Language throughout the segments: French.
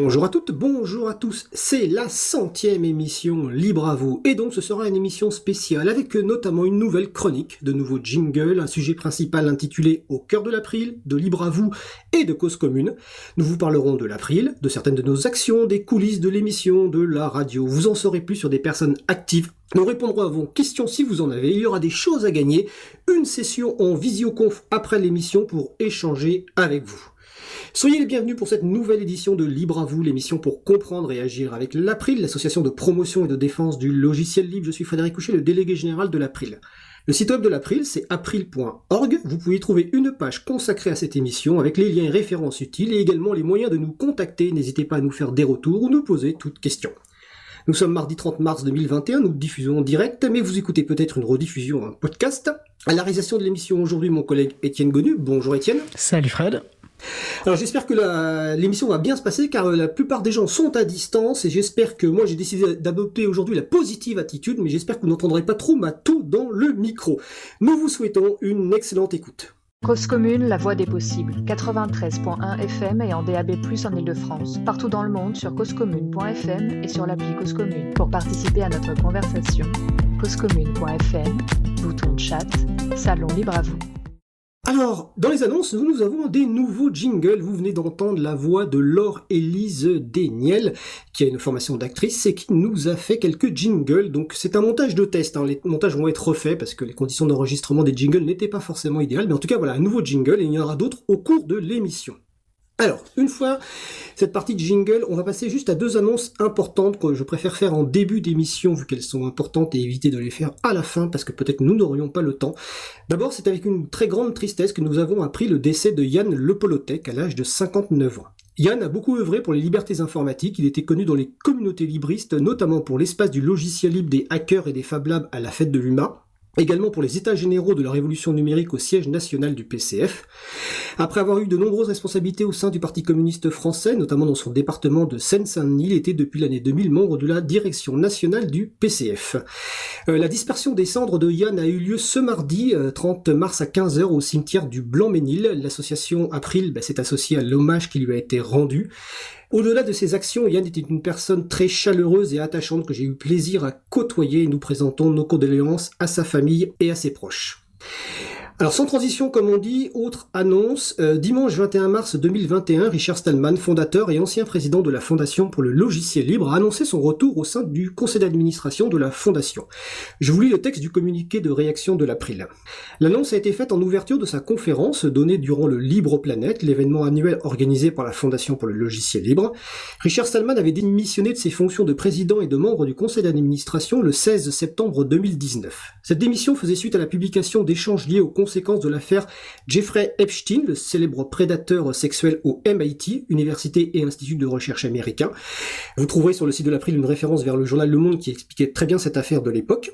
Bonjour à toutes, bonjour à tous, c'est la centième émission Libre à vous, et donc ce sera une émission spéciale avec notamment une nouvelle chronique, de nouveaux jingles, un sujet principal intitulé Au cœur de l'April, de Libre à vous et de Cause commune. Nous vous parlerons de l'April, de certaines de nos actions, des coulisses de l'émission, de la radio, vous en saurez plus sur des personnes actives nous répondrons à vos questions si vous en avez. Il y aura des choses à gagner. Une session en visioconf après l'émission pour échanger avec vous. Soyez les bienvenus pour cette nouvelle édition de Libre à vous, l'émission pour comprendre et agir avec l'April, l'association de promotion et de défense du logiciel libre. Je suis Frédéric Couchet, le délégué général de l'April. Le site web de l'April, c'est april.org. Vous pouvez y trouver une page consacrée à cette émission avec les liens et références utiles et également les moyens de nous contacter. N'hésitez pas à nous faire des retours ou nous poser toutes questions. Nous sommes mardi 30 mars 2021, nous diffusons en direct, mais vous écoutez peut-être une rediffusion, un podcast. À la réalisation de l'émission aujourd'hui, mon collègue Étienne Gonu. Bonjour Étienne. Salut Fred. Alors j'espère que l'émission va bien se passer car euh, la plupart des gens sont à distance et j'espère que moi j'ai décidé d'adopter aujourd'hui la positive attitude mais j'espère que vous n'entendrez pas trop ma toux dans le micro. Nous vous souhaitons une excellente écoute. Cause commune, la voix des possibles. 93.1 FM et en DAB+, en Ile-de-France. Partout dans le monde sur causecommune.fm et sur l'appli Cause Commune. Pour participer à notre conversation, causecommune.fm, bouton de chat, salon libre à vous. Alors, dans les annonces, nous, avons des nouveaux jingles. Vous venez d'entendre la voix de Laure Élise Deniel, qui a une formation d'actrice et qui nous a fait quelques jingles. Donc, c'est un montage de test. Hein. Les montages vont être refaits parce que les conditions d'enregistrement des jingles n'étaient pas forcément idéales. Mais en tout cas, voilà, un nouveau jingle et il y en aura d'autres au cours de l'émission. Alors, une fois cette partie de jingle, on va passer juste à deux annonces importantes que je préfère faire en début d'émission vu qu'elles sont importantes et éviter de les faire à la fin parce que peut-être nous n'aurions pas le temps. D'abord, c'est avec une très grande tristesse que nous avons appris le décès de Yann Lepolotec à l'âge de 59 ans. Yann a beaucoup œuvré pour les libertés informatiques, il était connu dans les communautés libristes, notamment pour l'espace du logiciel libre des hackers et des Fab Labs à la fête de l'UMA également pour les états généraux de la révolution numérique au siège national du PCF. Après avoir eu de nombreuses responsabilités au sein du Parti communiste français, notamment dans son département de Seine-Saint-Denis, il était depuis l'année 2000 membre de la direction nationale du PCF. Euh, la dispersion des cendres de Yann a eu lieu ce mardi 30 euh, mars à 15h au cimetière du Blanc-Ménil. L'association April bah, s'est associée à l'hommage qui lui a été rendu. Au-delà de ses actions, Yann était une personne très chaleureuse et attachante que j'ai eu plaisir à côtoyer et nous présentons nos condoléances à sa famille et à ses proches. Alors sans transition comme on dit, autre annonce, euh, dimanche 21 mars 2021, Richard Stallman, fondateur et ancien président de la Fondation pour le logiciel libre, a annoncé son retour au sein du conseil d'administration de la Fondation. Je vous lis le texte du communiqué de réaction de l'April. L'annonce a été faite en ouverture de sa conférence donnée durant le Libre Planète, l'événement annuel organisé par la Fondation pour le logiciel libre. Richard Stallman avait démissionné de ses fonctions de président et de membre du conseil d'administration le 16 septembre 2019. Cette démission faisait suite à la publication d'échanges liés au de l'affaire Jeffrey Epstein, le célèbre prédateur sexuel au MIT, Université et Institut de recherche américain. Vous trouverez sur le site de l'April une référence vers le journal Le Monde qui expliquait très bien cette affaire de l'époque.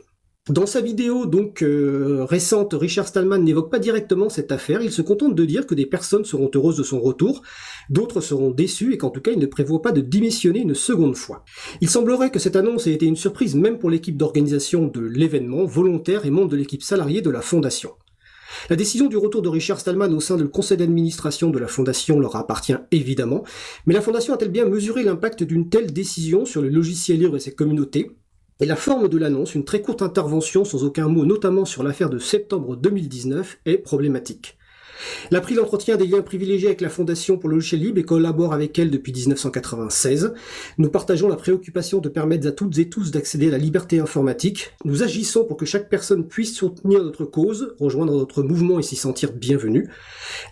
Dans sa vidéo donc euh, récente, Richard Stallman n'évoque pas directement cette affaire, il se contente de dire que des personnes seront heureuses de son retour, d'autres seront déçues et qu'en tout cas il ne prévoit pas de démissionner une seconde fois. Il semblerait que cette annonce ait été une surprise même pour l'équipe d'organisation de l'événement, volontaire et membre de l'équipe salariée de la fondation. La décision du retour de Richard Stallman au sein du conseil d'administration de la Fondation leur appartient évidemment, mais la Fondation a-t-elle bien mesuré l'impact d'une telle décision sur le logiciel libre et ses communautés? Et la forme de l'annonce, une très courte intervention sans aucun mot, notamment sur l'affaire de septembre 2019, est problématique. L'April entretient des liens privilégiés avec la Fondation pour le logiciel libre et collabore avec elle depuis 1996. Nous partageons la préoccupation de permettre à toutes et tous d'accéder à la liberté informatique. Nous agissons pour que chaque personne puisse soutenir notre cause, rejoindre notre mouvement et s'y sentir bienvenue.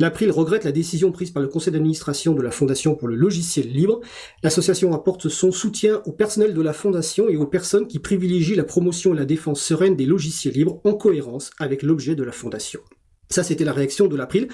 L'April regrette la décision prise par le conseil d'administration de la Fondation pour le logiciel libre. L'association apporte son soutien au personnel de la Fondation et aux personnes qui privilégient la promotion et la défense sereine des logiciels libres en cohérence avec l'objet de la Fondation. Ça, c'était la réaction de l'April.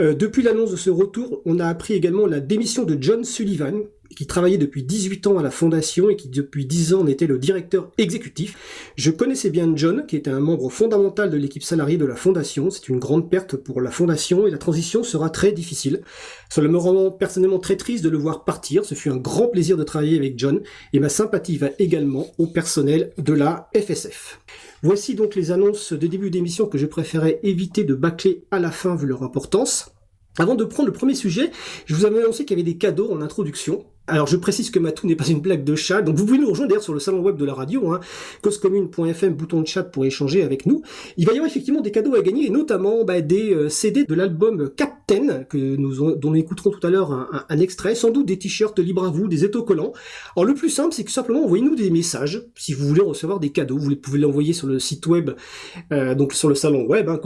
Euh, depuis l'annonce de ce retour, on a appris également la démission de John Sullivan, qui travaillait depuis 18 ans à la fondation et qui depuis 10 ans était le directeur exécutif. Je connaissais bien John, qui était un membre fondamental de l'équipe salariée de la fondation. C'est une grande perte pour la fondation et la transition sera très difficile. Cela me rend personnellement très triste de le voir partir. Ce fut un grand plaisir de travailler avec John et ma sympathie va également au personnel de la FSF. Voici donc les annonces de début d'émission que je préférais éviter de bâcler à la fin vu leur importance. Avant de prendre le premier sujet, je vous avais annoncé qu'il y avait des cadeaux en introduction. Alors je précise que Matou n'est pas une blague de chat, donc vous pouvez nous rejoindre d'ailleurs sur le salon web de la radio, hein, bouton de chat pour échanger avec nous. Il va y avoir effectivement des cadeaux à gagner, et notamment bah, des euh, CD de l'album Captain, que nous, dont nous écouterons tout à l'heure un, extrait, sans doute des t-shirts libres à vous, des autocollants. Alors le plus simple, c'est que simplement envoyez-nous des messages, si vous voulez recevoir des cadeaux, vous pouvez l'envoyer sur le site web, euh, donc sur le salon web, hein,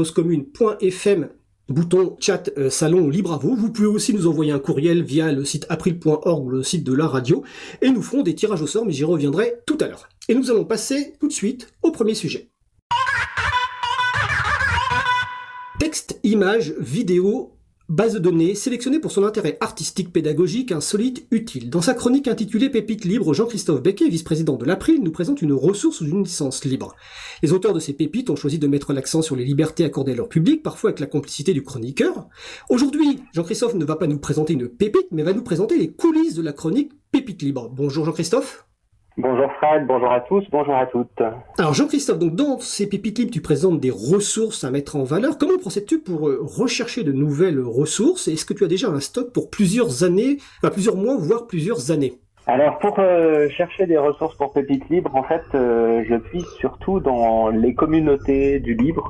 bouton chat euh, salon libre à vous. Vous pouvez aussi nous envoyer un courriel via le site april.org ou le site de la radio et nous ferons des tirages au sort, mais j'y reviendrai tout à l'heure. Et nous allons passer tout de suite au premier sujet. Texte, image, vidéo, Base de données sélectionnée pour son intérêt artistique, pédagogique, insolite, utile. Dans sa chronique intitulée Pépites libres, Jean-Christophe Becquet, vice-président de l'April, nous présente une ressource ou une licence libre. Les auteurs de ces pépites ont choisi de mettre l'accent sur les libertés accordées à leur public, parfois avec la complicité du chroniqueur. Aujourd'hui, Jean-Christophe ne va pas nous présenter une pépite, mais va nous présenter les coulisses de la chronique Pépites libres. Bonjour Jean-Christophe. Bonjour Fred, bonjour à tous, bonjour à toutes. Alors Jean-Christophe, donc dans ces pépites tu présentes des ressources à mettre en valeur. Comment procèdes-tu pour euh, rechercher de nouvelles ressources? Est-ce que tu as déjà un stock pour plusieurs années, enfin plusieurs mois, voire plusieurs années? Alors pour euh, chercher des ressources pour Pépites Libres, en fait, euh, je puise surtout dans les communautés du libre,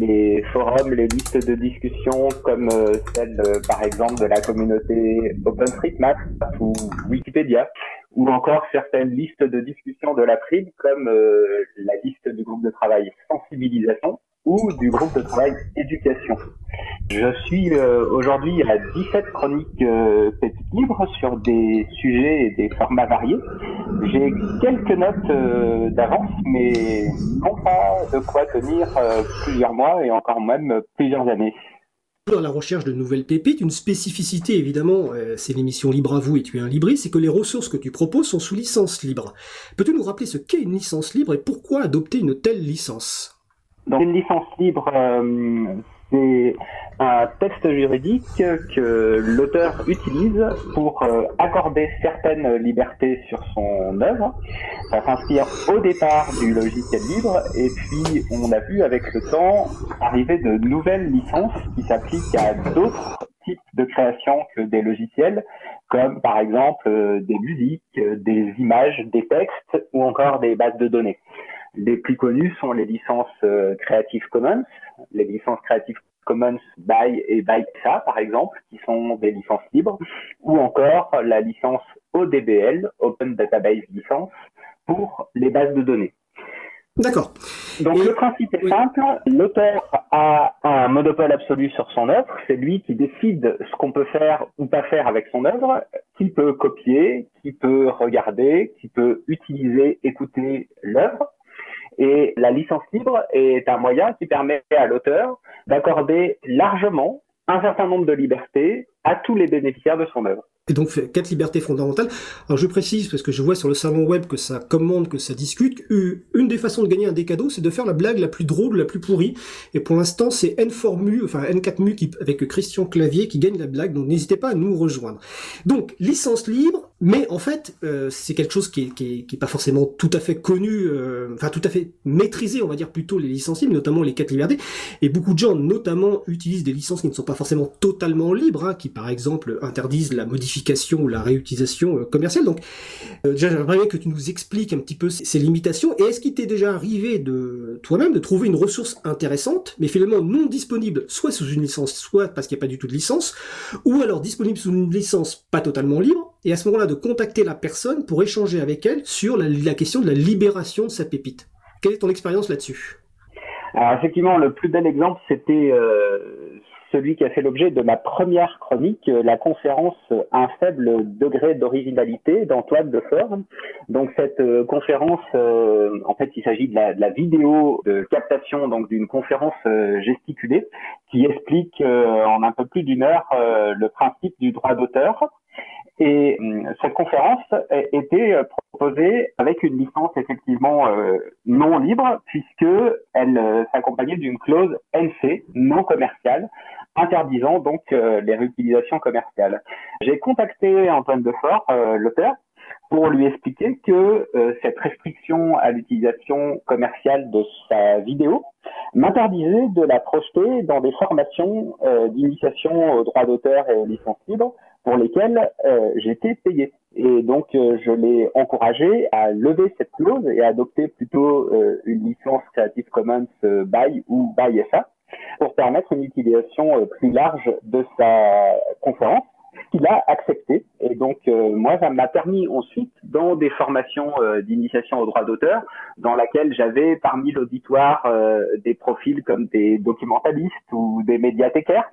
les forums, les listes de discussion comme celle par exemple de la communauté OpenStreetMap ou Wikipédia ou encore certaines listes de discussion de la prime, comme euh, la liste du groupe de travail sensibilisation ou du groupe de travail éducation. Je suis euh, aujourd'hui à 17 chroniques euh, livres sur des sujets et des formats variés. J'ai quelques notes euh, d'avance, mais non pas de quoi tenir plusieurs mois et encore même plusieurs années dans la recherche de nouvelles pépites, une spécificité évidemment, euh, c'est l'émission Libre à vous et tu es un libriste, c'est que les ressources que tu proposes sont sous licence libre. Peux-tu nous rappeler ce qu'est une licence libre et pourquoi adopter une telle licence? Dans une licence libre, euh, c'est un texte juridique que l'auteur utilise pour euh, accorder certaines libertés sur son œuvre. Ça s'inspire au départ du logiciel libre et puis on a vu avec le temps arriver de nouvelles licences qui s'appliquent à d'autres types de créations que des logiciels, comme par exemple euh, des musiques, des images, des textes ou encore des bases de données. Les plus connues sont les licences euh, Creative Commons, les licences Creative Commons by et by ça, par exemple, qui sont des licences libres, ou encore la licence ODBL, Open Database License, pour les bases de données. D'accord. Donc le principe est simple, l'auteur a un monopole absolu sur son œuvre, c'est lui qui décide ce qu'on peut faire ou pas faire avec son œuvre, qui peut copier, qui peut regarder, qui peut utiliser, écouter l'œuvre. Et la licence libre est un moyen qui permet à l'auteur d'accorder largement un certain nombre de libertés à tous les bénéficiaires de son œuvre. Et donc quatre libertés fondamentales. Alors je précise parce que je vois sur le salon web que ça commande, que ça discute. Une des façons de gagner un des cadeaux, c'est de faire la blague la plus drôle, la plus pourrie. Et pour l'instant, c'est N4MU, enfin N4MU qui, avec Christian Clavier qui gagne la blague. Donc n'hésitez pas à nous rejoindre. Donc licence libre, mais en fait, euh, c'est quelque chose qui est, qui, est, qui est, pas forcément tout à fait connu, euh, enfin tout à fait maîtrisé, on va dire plutôt les licences libres, notamment les quatre libertés. Et beaucoup de gens, notamment, utilisent des licences qui ne sont pas forcément totalement libres, hein, qui par exemple interdisent la modification ou la réutilisation euh, commerciale. Donc, euh, j'aimerais bien que tu nous expliques un petit peu ces, limitations. Et est-ce qu'il t'est déjà arrivé de toi-même de trouver une ressource intéressante, mais finalement non disponible, soit sous une licence, soit parce qu'il n'y a pas du tout de licence, ou alors disponible sous une licence pas totalement libre, et à ce moment-là de contacter la personne pour échanger avec elle sur la, question de la libération de sa pépite. Quelle est ton expérience là-dessus? Alors effectivement, le plus bel exemple, c'était euh, celui qui a fait l'objet de ma première chronique, euh, la conférence Un faible degré d'originalité d'Antoine Defort. Donc cette euh, conférence, en fait, il s'agit de la, de la, vidéo de captation donc d'une conférence gesticulée qui explique en un peu plus d'une heure le principe du droit d'auteur. Et hum, cette conférence était euh, proposée avec une licence effectivement euh, non libre, puisque elle euh, s'accompagnait d'une clause NC, non commerciale, interdisant donc les réutilisations commerciales. J'ai contacté Antoine Defort, l'auteur, pour lui expliquer que cette restriction à l'utilisation commerciale de sa vidéo m'interdisait de la projeter dans des formations d'initiation aux droits d'auteur et aux licences libres pour lesquels euh, j'étais payé. Et donc, euh, je l'ai encouragé à lever cette clause et à adopter plutôt euh, une licence Creative Commons by ou by SA pour permettre une utilisation plus large de sa conférence qu'il a accepté. Et donc, moi, ça m'a permis ensuite, dans des formations d'initiation au droit d'auteur, dans laquelle j'avais parmi l'auditoire des profils comme des documentalistes ou des médiathécaires,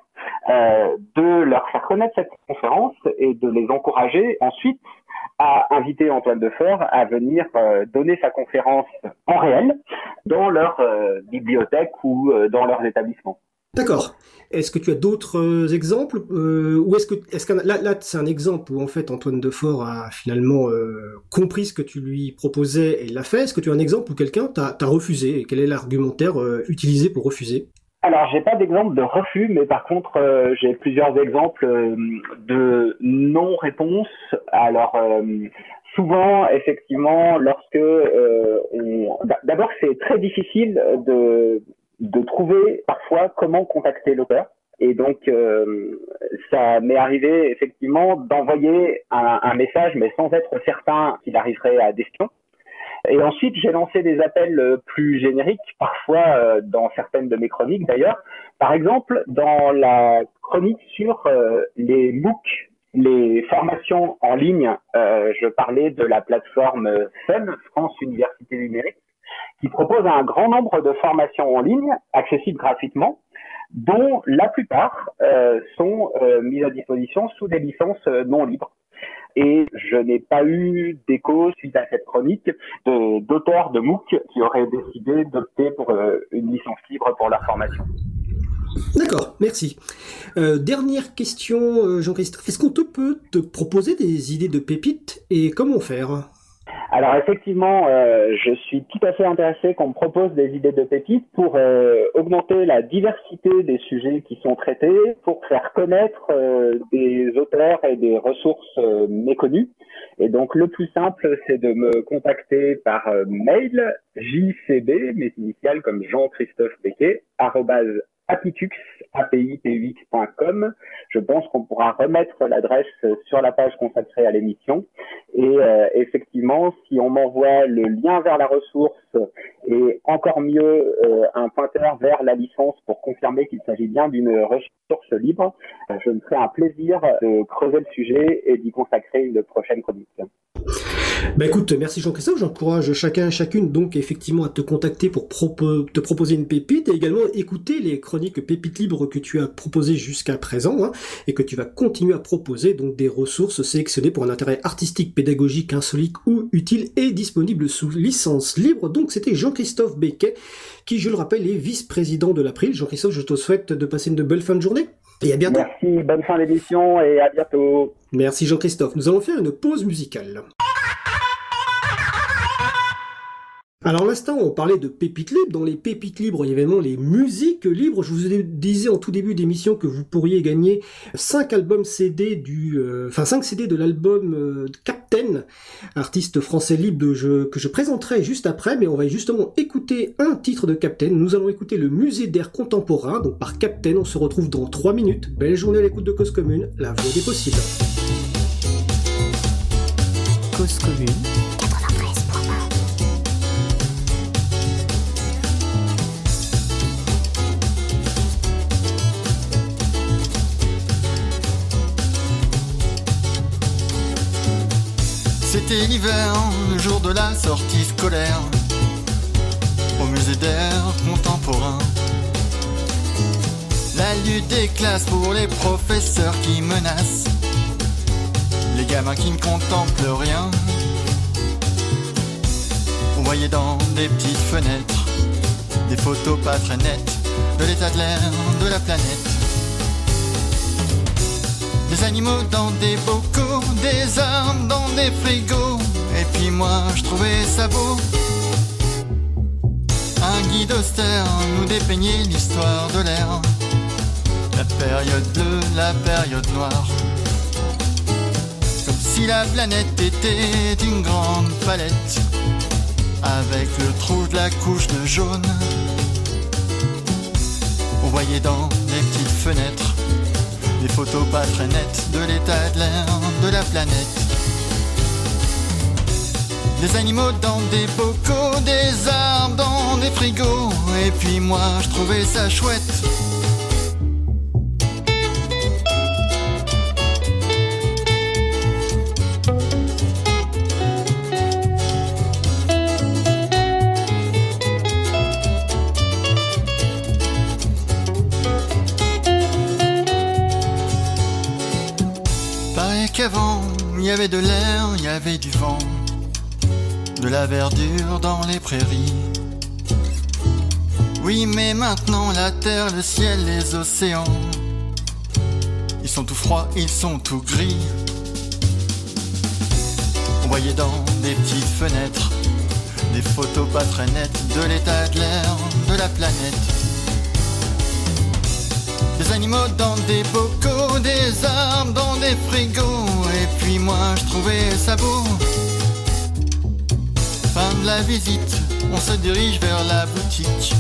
euh, de leur faire connaître cette conférence et de les encourager ensuite à inviter Antoine Defort à venir euh, donner sa conférence en réel dans leur euh, bibliothèque ou dans leurs établissements. D'accord. Est-ce que tu as d'autres exemples ou est-ce que là, c'est un exemple où en fait Antoine Defort a finalement compris ce que tu lui proposais et l'a fait. Est-ce que tu as un exemple où quelqu'un t'a refusé et quel est l'argumentaire utilisé pour refuser? Alors, j'ai pas d'exemple de refus, mais par contre, euh, j'ai plusieurs exemples euh, de non-réponse. Alors, euh, souvent, effectivement, lorsque on... D'abord, c'est très difficile de, de trouver parfois comment contacter l'auteur. Et donc, ça m'est arrivé effectivement d'envoyer un, message, mais sans être certain qu'il arriverait à destination. Et ensuite, j'ai lancé des appels euh, plus génériques, parfois euh, dans certaines de mes chroniques d'ailleurs. Par exemple, dans la chronique sur euh, les MOOC, les formations en ligne, je parlais de la plateforme FUN, France Université Numérique, qui propose un grand nombre de formations en ligne accessibles gratuitement, dont la plupart sont mises à disposition sous des licences non libres et je n'ai pas eu d'écho suite à cette chronique d'auteurs de, MOOC qui auraient décidé d'opter pour euh, une licence libre pour leur formation. D'accord, merci. Euh, dernière question, euh, Jean-Christophe. Est-ce qu'on peut te proposer des idées de pépites et comment faire? Alors effectivement, euh, je suis tout à fait intéressé qu'on me propose des idées de pépites pour euh, augmenter la diversité des sujets qui sont traités, pour faire connaître euh, des auteurs et des ressources méconnues. Et donc le plus simple, c'est de me contacter par mail jcb, mes initiales comme Jean-Christophe Becquet, apitux, apipux.com. Je pense qu'on pourra remettre l'adresse sur la page consacrée à l'émission. Et euh, effectivement, si on m'envoie le lien vers la ressource et encore mieux euh, un pointeur vers la licence pour confirmer qu'il s'agit bien d'une ressource libre, euh, je me ferai un plaisir de creuser le sujet et d'y consacrer une prochaine chronique. Bah écoute, merci Jean-Christophe, j'encourage chacun et chacune donc effectivement à te contacter pour te proposer une pépite et également écouter les chroniques pépites libres que tu as proposées jusqu'à présent hein, et que tu vas continuer à proposer donc des ressources sélectionnées pour un intérêt artistique, pédagogique, insolite ou utile et disponible sous licence libre. Donc c'était Jean-Christophe Becquet qui, je le rappelle, est vice-président de l'April. Jean-Christophe, je te souhaite de passer une belle fin de journée. Et à bientôt. Merci, bonne fin d'émission et à bientôt. Merci Jean-Christophe. Nous allons faire une pause musicale. Alors l'instant, on parlait de pépites libres. Dans les pépites libres, il y avait évidemment les musiques libres. Je vous disais en tout début d'émission que vous pourriez gagner 5 albums CD du, euh, enfin 5 CD de l'album euh, Captain, artiste français libre que je présenterai juste après. Mais on va justement écouter un titre de Captain. Nous allons écouter le Musée d'air contemporain, donc par Captain. On se retrouve dans 3 minutes. Belle journée à l'écoute de Cause Commune, la voix des possibles. C'était l'hiver, le jour de la sortie scolaire, au musée d'air contemporain. La lutte des classes pour les professeurs qui menacent, les gamins qui ne contemplent rien. On voyait dans des petites fenêtres des photos pas très nettes de l'état de l'air de la planète Des animaux dans des bocaux, des armes dans des frigos. Et puis moi, je trouvais ça beau. Un guide austère nous dépeignait l'histoire de l'air. La période bleue, la période noire. Comme si la planète était une grande palette. Avec le trou de la couche de jaune. On voyait dans les petites fenêtres des photos pas très nettes de l'état de l'air de la planète. Des animaux dans des bocaux, des arbres dans des frigos. Et puis moi, je trouvais ça chouette. Y avait de l'air, il y avait du vent, de la verdure dans les prairies. Oui, mais maintenant la terre, le ciel, les océans, ils sont tout froids, ils sont tout gris. On voyait dans des petites fenêtres des photos pas très nettes de l'état de l'air de la planète. Des animaux dans des bocaux, des arbres dans des frigos. Et puis moi je trouvais ça beau. Fin de la visite, on se dirige vers la boutique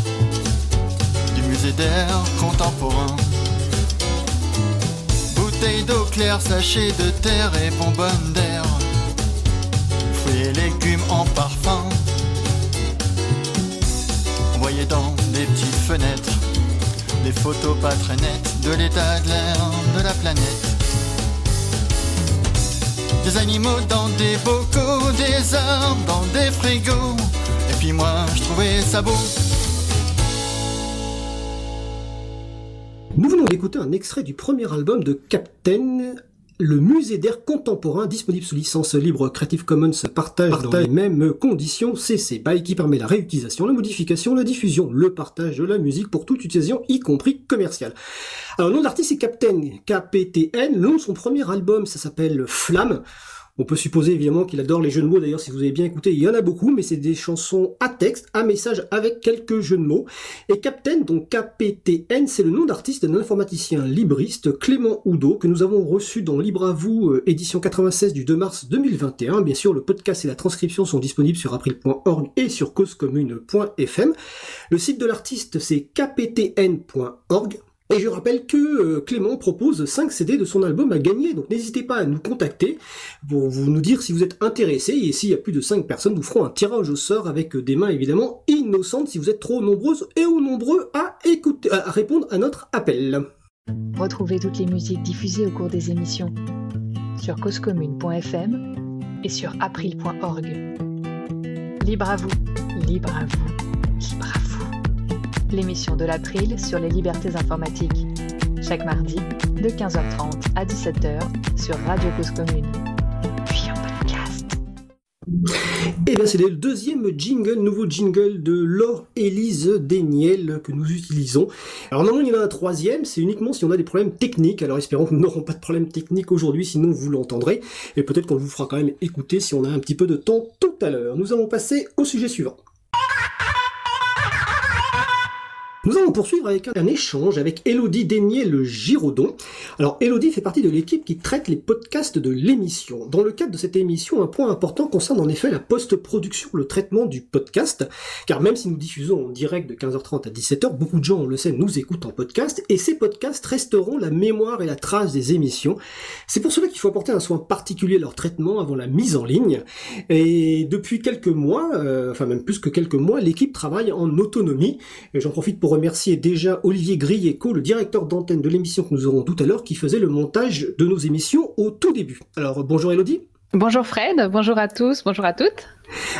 du musée d'art contemporain. Bouteilles d'eau claire, sachets de terre et bonbonnes d'air. Fruits et légumes en parfum. On voyait dans des petites fenêtres des photos pas très nettes de l'état de l'air de la planète. Des animaux dans des bocaux, des arbres dans des frigos. Et puis moi, je trouvais ça beau. Nous venons d'écouter un extrait du premier album de Captain, le musée d'air contemporain disponible sous licence libre Creative Commons partage, dans les mêmes conditions CC BY qui permet la réutilisation, la modification, la diffusion, le partage de la musique pour toute utilisation, y compris commerciale. Alors le nom de l'artiste c'est Captain, K-P-T-N, le nom de son premier album ça s'appelle Flamme. On peut supposer évidemment qu'il adore les jeux de mots, d'ailleurs si vous avez bien écouté, il y en a beaucoup, mais c'est des chansons à texte, à message avec quelques jeux de mots. Et Captain, donc KPTN, c'est le nom d'artiste d'un informaticien libriste, Clément Oudot, que nous avons reçu dans Libre à vous, euh, édition 96 du 2 mars 2021. Bien sûr, le podcast et la transcription sont disponibles sur april.org et sur causecommune.fm. Le site de l'artiste c'est kptn.org. Et je rappelle que euh, Clément propose 5 CD de son album à gagner, donc n'hésitez pas à nous contacter pour vous nous dire si vous êtes intéressé, et s'il y a plus de 5 personnes, nous ferons un tirage au sort avec des mains évidemment innocentes si vous êtes trop nombreuses et ou nombreux à écouter, à répondre à notre appel. Retrouvez toutes les musiques diffusées au cours des émissions sur causecommune.fm et sur april.org. Libre à vous, libre à vous, libre à vous. L'émission de l'April sur les libertés informatiques. Chaque mardi, de 15h30 à 17h sur Radio Cause Commune. Puis en podcast. Et bien c'est le deuxième jingle, nouveau jingle de Laure Élise Daniel que nous utilisons. Alors normalement il y en a un troisième, c'est uniquement si on a des problèmes techniques. Alors espérons que nous n'aurons pas de problèmes techniques aujourd'hui, sinon vous l'entendrez. Et peut-être qu'on vous fera quand même écouter si on a un petit peu de temps tout à l'heure. Nous allons passer au sujet suivant. Nous allons poursuivre avec un échange avec Elodie Daigné le Giraudon. Alors Elodie fait partie de l'équipe qui traite les podcasts de l'émission. Dans le cadre de cette émission, un point important concerne en effet la post-production, le traitement du podcast. Car même si nous diffusons en direct de 15h30 à 17h, beaucoup de gens, on le sait, nous écoutent en podcast et ces podcasts resteront la mémoire et la trace des émissions. C'est pour cela qu'il faut apporter un soin particulier à leur traitement avant la mise en ligne. Et depuis quelques mois, euh, enfin même plus que quelques mois, l'équipe travaille en autonomie. J'en profite pour remercier déjà Olivier Grieco, le directeur d'antenne de l'émission que nous aurons tout à l'heure, qui faisait le montage de nos émissions au tout début. Alors bonjour Elodie. Bonjour Fred, bonjour à tous, bonjour à toutes.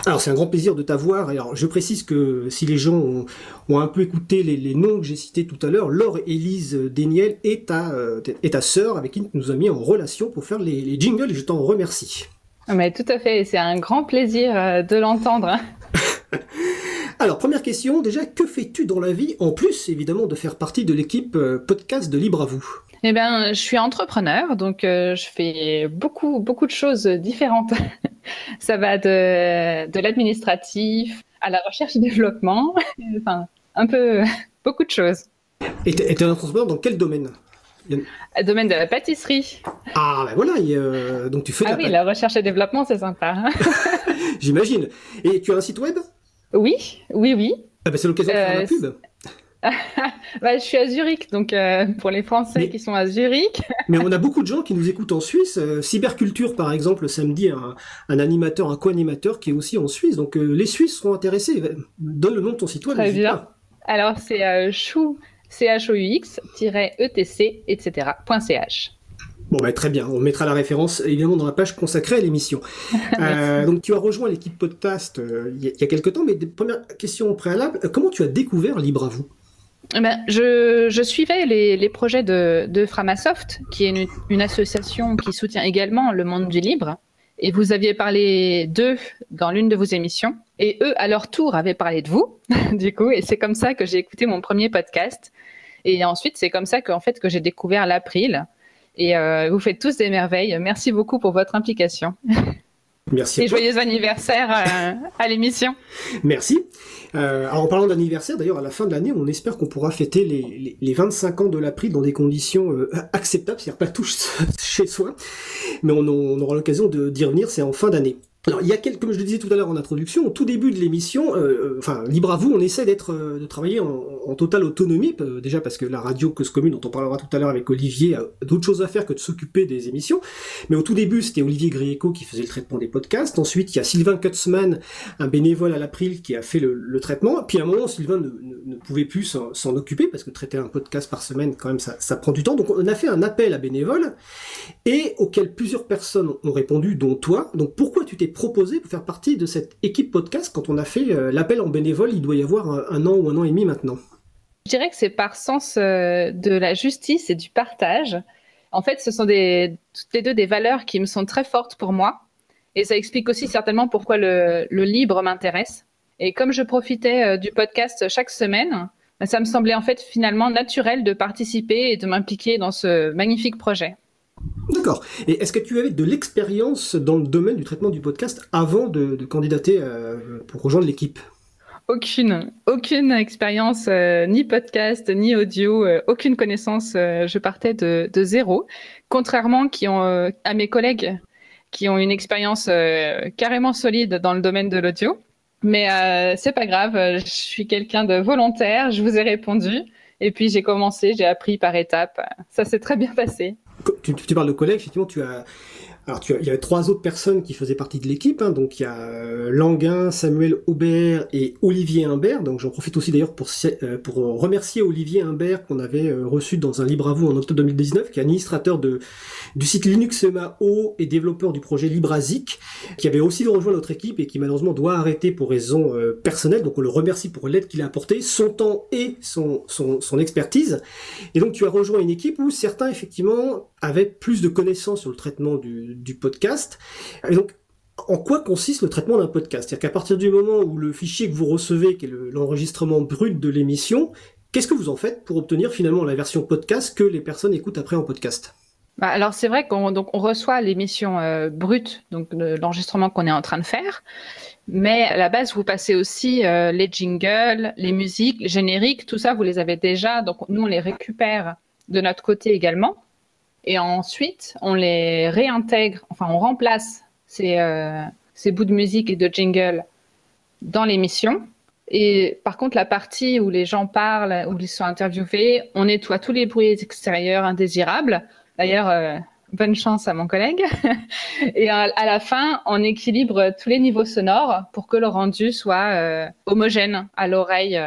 Alors c'est un grand plaisir de t'avoir. Alors je précise que si les gens ont, ont un peu écouté les, les noms que j'ai cités tout à l'heure, Laure Élise Déniel est ta, euh, est ta sœur avec qui tu nous as mis en relation pour faire les, les jingles et je t'en remercie. Mais tout à fait, c'est un grand plaisir euh, de l'entendre. Alors, première question, déjà, que fais-tu dans la vie, en plus évidemment de faire partie de l'équipe euh, podcast de Libre à vous? Eh bien, je suis entrepreneur, donc euh, je fais beaucoup, beaucoup de choses différentes. Ça va de, de l'administratif à la recherche et développement, enfin, un peu, beaucoup de choses. Et tu es un entrepreneur dans quel domaine? Le domaine de la pâtisserie. Ah, ben voilà, il, euh, donc tu fais Ah la oui, la recherche et développement, c'est sympa. J'imagine. Et tu as un site web? Oui, oui, oui. ah ben, C'est l'occasion de faire Euh, la pub. Bah, je suis à Zurich, donc euh, pour les Français Mais- qui sont à Zurich, Mais on a beaucoup de gens qui nous écoutent en Suisse. Euh, Cyberculture, par exemple, le samedi, un, un animateur, un co-animateur qui est aussi en Suisse. Donc euh, les Suisses seront intéressés. Donne le nom de ton site web. Très n'hésite bien. pas. alors c'est euh, chou, C-H-O-U-X, etc., etc., .ch. Bon, bah, très bien. On mettra la référence évidemment dans la page consacrée à l'émission. Euh, donc tu as rejoint l'équipe podcast euh, il y, a- il y a quelques temps, mais des premières questions au préalable. Euh, Comment tu as découvert Libre à vous? Eh ben, je, je suivais les, les projets de, de Framasoft, qui est une, une association qui soutient également le monde du libre. Et vous aviez parlé d'eux dans l'une de vos émissions. Et eux, à leur tour, avaient parlé de vous, du coup. Et c'est comme ça que j'ai écouté mon premier podcast. Et ensuite, c'est comme ça qu'en fait, que j'ai découvert l'April. Et euh, vous faites tous des merveilles. Merci beaucoup pour votre implication. Merci. à Et toi. joyeux anniversaire euh, à l'émission. Merci. Euh, alors en parlant d'anniversaire, d'ailleurs, à la fin de l'année, on espère qu'on pourra fêter les, les, les 25 ans de l'April dans des conditions euh, acceptables, c'est-à-dire pas tous chez soi, mais on, on aura l'occasion d'y revenir, c'est en fin d'année. Alors, il y a quelques, comme je le disais tout à l'heure en introduction, au tout début de l'émission, enfin, libre à vous, on essaie d'être, de travailler en, en totale autonomie, euh, déjà parce que la radio Cause Commune, dont on parlera tout à l'heure avec Olivier, a d'autres choses à faire que de s'occuper des émissions. Mais au tout début, c'était Olivier Grieco qui faisait le traitement des podcasts. Ensuite, il y a Sylvain Kutzmann, un bénévole à l'April qui a fait le, traitement. Puis à un moment, Sylvain ne, pouvait plus s'en occuper parce que traiter un podcast par semaine, quand même, ça, prend du temps. Donc on a fait un appel à bénévoles et auquel plusieurs personnes ont répondu, dont toi. Donc pourquoi tu t'es proposé pour faire partie de cette équipe podcast quand on a fait euh, l'appel en bénévole? Il doit y avoir un an ou un an et demi maintenant. Je dirais que c'est par sens euh, de la justice et du partage. En fait, ce sont toutes les deux des valeurs qui me sont très fortes pour moi. Et ça explique aussi certainement pourquoi le, libre m'intéresse. Et comme je profitais euh, du podcast chaque semaine, bah, ça me semblait en fait finalement naturel de participer et de m'impliquer dans ce magnifique projet. D'accord. Et est-ce que tu avais de l'expérience dans le domaine du traitement du podcast avant de, de candidater euh, pour rejoindre l'équipe? Aucune, aucune expérience, euh, ni podcast, ni audio, euh, aucune connaissance. euh, je partais de, zéro. Contrairement à mes collègues qui ont une expérience carrément solide dans le domaine de l'audio. Mais c'est pas grave, je suis quelqu'un de volontaire, je vous ai répondu. Et puis j'ai commencé, j'ai appris par étapes. Ça s'est très bien passé. Tu, tu parles de collègues, effectivement, tu as. Alors, il y avait trois autres personnes qui faisaient partie de l'équipe. hein. donc, il y a euh, Languin, Samuel Aubert et Olivier Imbert. Donc, j'en profite aussi d'ailleurs pour, euh, pour remercier Olivier Imbert qu'on avait euh, reçu dans un libre à vous en octobre 2019, qui est administrateur de, du site Linux MAO et développeur du projet LibraZic, qui avait aussi rejoint notre équipe et qui malheureusement doit arrêter pour raisons euh, personnelles. Donc, on le remercie pour l'aide qu'il a apportée, son temps et son, son expertise. Et donc tu as rejoint une équipe où certains effectivement avaient plus de connaissances sur le traitement du, du podcast. Et donc en quoi consiste le traitement d'un podcast? C'est-à-dire qu'à partir du moment où le fichier que vous recevez, qui est le- l'enregistrement brut de l'émission, qu'est-ce que vous en faites pour obtenir finalement la version podcast que les personnes écoutent après en podcast? Bah, alors c'est vrai qu'on on reçoit l'émission euh, brute, donc le- l'enregistrement qu'on est en train de faire, mais à la base vous passez aussi euh, les jingles, les musiques, les génériques, tout ça vous les avez déjà, donc nous on les récupère de notre côté également, et ensuite on les réintègre, enfin on remplace ces, euh, ces bouts de musique et de jingle dans l'émission. Et par contre, la partie où les gens parlent, où ils sont interviewés, on nettoie tous les bruits extérieurs indésirables. D'ailleurs, euh, bonne chance à mon collègue. Et à, à la fin, on équilibre tous les niveaux sonores pour que le rendu soit euh, homogène à l'oreille